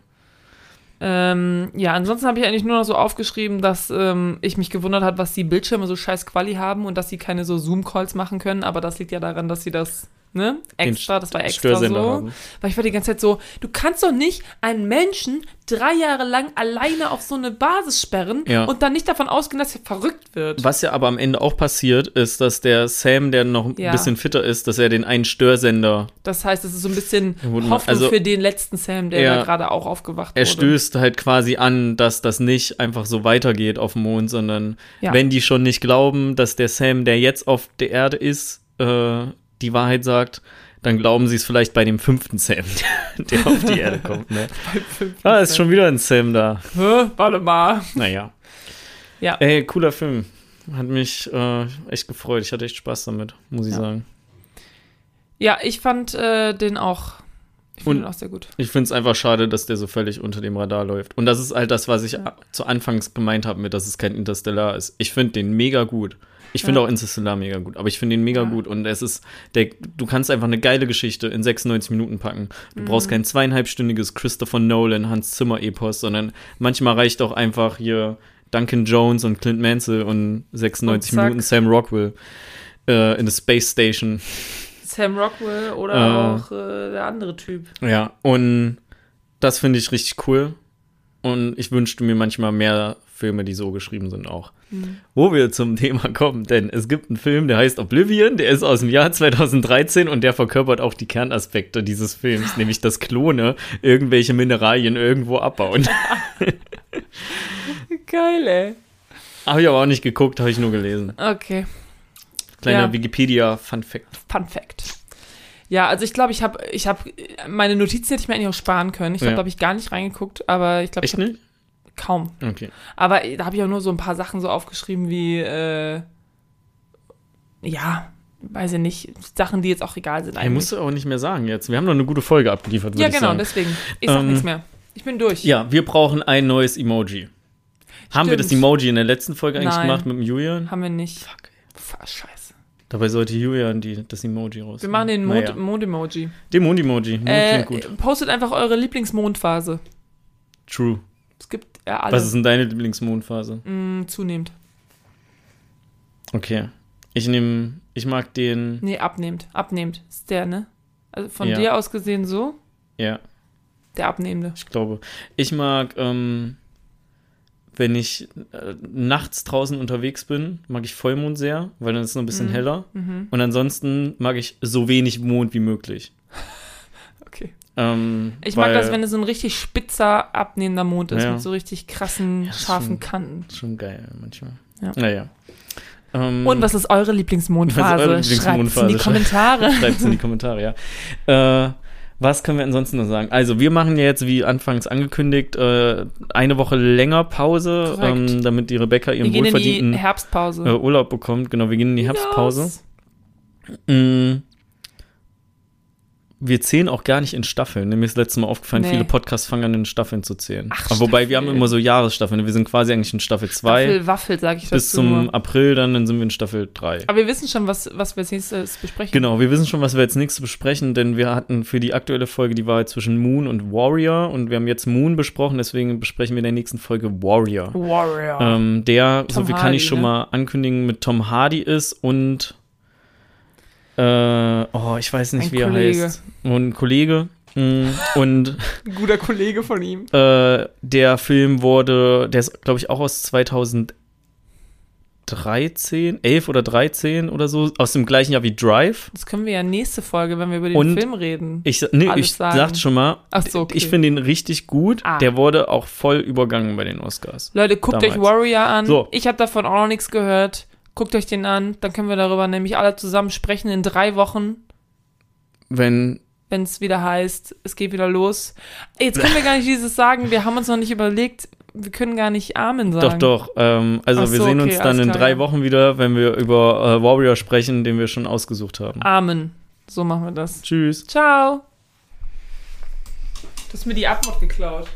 Ähm, ja, ansonsten habe ich eigentlich nur noch so aufgeschrieben, dass ähm, ich mich gewundert hat, was die Bildschirme so scheiß Quali haben und dass sie keine so Zoom-Calls machen können, aber das liegt ja daran, dass sie das, ne, extra, das war extra so. haben. Weil ich war die ganze Zeit so, du kannst doch nicht einen Menschen drei Jahre lang alleine auf so eine Basis sperren Ja. und dann nicht davon ausgehen, dass er verrückt wird. Was ja aber am Ende auch passiert, ist, dass der Sam, der noch ein Ja. bisschen fitter ist, dass er den einen Störsender, Das heißt, es ist so ein bisschen Hoffnung also- für den letzten Sam, der Ja. gerade auch aufgewacht er wurde. stößt halt quasi an, dass das nicht einfach so weitergeht auf dem Mond, sondern wenn die schon nicht glauben, dass der Sam, der jetzt auf der Erde ist, äh, die Wahrheit sagt, dann glauben sie es vielleicht bei dem fünften Sam, [laughs] der auf die Erde kommt. Ne? [laughs] ah, ist schon wieder ein Sam da. Hä? Warte mal. Naja. Ja. Ey, cooler Film. Hat mich äh, echt gefreut. Ich hatte echt Spaß damit, muss ich Ja. sagen. Ja, ich fand äh, den auch. Ich finde den auch sehr gut. Ich finde es einfach schade, dass der so völlig unter dem Radar läuft. Und das ist halt das, was ich Ja. zu Anfangs gemeint habe, mit, dass es kein Interstellar ist. Ich finde den mega gut. Ich finde Ja. auch Interstellar mega gut, aber ich finde den mega Ja. gut. Und es ist, der, du kannst einfach eine geile Geschichte in 96 Minuten packen. Du Mhm. brauchst kein zweieinhalbstündiges Christopher Nolan, Hans Zimmer Epos, sondern manchmal reicht auch einfach hier Duncan Jones und Clint Mansell und 96 Und. Minuten Sam Rockwell äh, in the Space Station. Sam Rockwell oder Äh. auch äh, der andere Typ. Ja, und das finde ich richtig cool. Und ich wünschte mir manchmal mehr Filme, die so geschrieben sind auch. Wo wir zum Thema kommen, denn es gibt einen Film, der heißt Oblivion, der ist aus dem Jahr 2013 und der verkörpert auch die Kernaspekte dieses Films, [laughs] nämlich dass Klone irgendwelche Mineralien irgendwo abbauen. [laughs] [laughs] Geil, ey. habe ich aber auch nicht geguckt, habe ich nur gelesen. Okay. Kleiner Ja. Wikipedia-Fun-Fact. Fun Fact. Ja, also ich glaube, ich habe, ich habe, meine Notizen hätte ich mir eigentlich auch sparen können. Ich glaube, Ja. da habe ich gar nicht reingeguckt, aber ich glaube, ich Echt habe nicht? Kaum. Okay. Aber da habe ich auch nur so ein paar Sachen so aufgeschrieben wie, äh, ja, weiß ich nicht, Sachen, die jetzt auch egal sind Ich eigentlich. musst du auch nicht mehr sagen jetzt. Wir haben doch eine gute Folge abgeliefert, ja, ich genau, sagen. deswegen. Ich sag Ähm, nichts mehr. Ich bin durch. Ja, wir brauchen ein neues Emoji. Haben wir das Stimmt. Emoji in der letzten Folge eigentlich Nein. gemacht mit dem Julian? Haben wir nicht. Fuck. Fuck, scheiße. Dabei sollte Julian die, das Emoji raus. Wir machen den Mond- Naja. Mond-Emoji. Den Mond-Emoji. Mond äh, postet einfach eure Lieblingsmondphase. True. Es gibt ja alle. Was ist denn deine Lieblingsmondphase? Mm, zunehmend. Okay. Ich nehme, ich mag den, Nee, abnehmend. Abnehmend. Ist der, ne? Also von Ja. dir aus gesehen so, ja, der Abnehmende. ich glaube. Ich mag, ähm, wenn ich äh, nachts draußen unterwegs bin, mag ich Vollmond sehr, weil dann ist es noch ein bisschen Mhm. heller. Mhm. Und ansonsten mag ich so wenig Mond wie möglich. [laughs] Okay. Ähm, Ich mag weil- das, wenn es so ein richtig spitzer, abnehmender Mond ist, Ja. mit so richtig krassen, Ja, scharfen stimmt. Kanten. Schon geil manchmal. Ja. Naja. Ähm, Und was ist eure Lieblingsmondphase? Was ist eure Schreibt's in die Lieblingsmondphase? Kommentare. [laughs] Schreibt es in die Kommentare, ja. Äh, was können wir ansonsten noch sagen? Also, wir machen ja jetzt, wie anfangs angekündigt, äh, eine Woche länger Pause, ähm, damit die Rebecca Wir ihren die wohlverdienten Herbstpause. äh, Urlaub bekommt. Genau, wir gehen in die Herbstpause. Yes. Mm. Wir zählen auch gar nicht in Staffeln. Mir ist letztes Mal aufgefallen, Nee. viele Podcasts fangen an, in Staffeln zu zählen. Ach, Aber wobei, wir haben Staffel. immer so Jahresstaffeln. Wir sind quasi eigentlich in Staffel 2 Waffel, Waffel, sag ich bis zum nur. April, dann, dann sind wir in Staffel 3. Aber wir wissen schon, was, was wir als nächstes besprechen. Genau, wir wissen schon, was wir jetzt nächstes besprechen, denn wir hatten für die aktuelle Folge die Wahl zwischen Moon und Warrior und wir haben jetzt Moon besprochen, deswegen besprechen wir in der nächsten Folge Warrior. Warrior. Ähm, der, so Tom viel kann Hardy, ich schon ne? mal ankündigen, mit Tom Hardy ist und äh, oh, ich weiß nicht, Ein wie er Kollege. heißt. Und ein Kollege. Mm, Und Ein guter Kollege von ihm. äh, der Film wurde, der ist, glaube ich, auch aus 2013, 11 oder 13 oder so, aus dem gleichen Jahr wie Drive. Das können wir ja nächste Folge, wenn wir über den Und Film reden. Ich, nee, ich sagen. sagte schon mal, Ach so, okay. ich finde ihn richtig gut. Ah. Der wurde auch voll übergangen bei den Oscars. Leute, guckt damals. euch Warrior an. So. Ich habe davon auch noch nichts gehört. Guckt euch den an. Dann können wir darüber nämlich alle zusammen sprechen in drei Wochen, Wenn, wenn es wieder heißt, es geht wieder los. Jetzt können wir gar nicht dieses sagen. Wir haben uns noch nicht überlegt. Wir können gar nicht Amen sagen. doch, doch. Ähm, also Ach wir so, sehen okay, uns dann in klar, drei ja. Wochen wieder, wenn wir über äh, Warrior sprechen, den wir schon ausgesucht haben. Amen. So machen wir das. Tschüss. Ciao. Du hast mir die Abmod geklaut.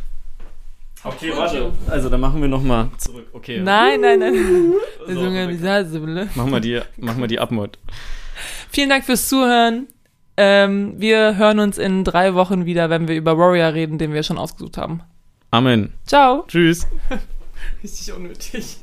Okay, warte. Also dann machen wir noch mal zurück. Okay. Nein, nein, nein. [laughs] So. Machen wir die, machen wir die Abmod. Vielen Dank fürs Zuhören. Ähm, wir hören uns in drei Wochen wieder, wenn wir über Warrior reden, den wir schon ausgesucht haben. Amen. Ciao. Tschüss. [laughs] Richtig unnötig.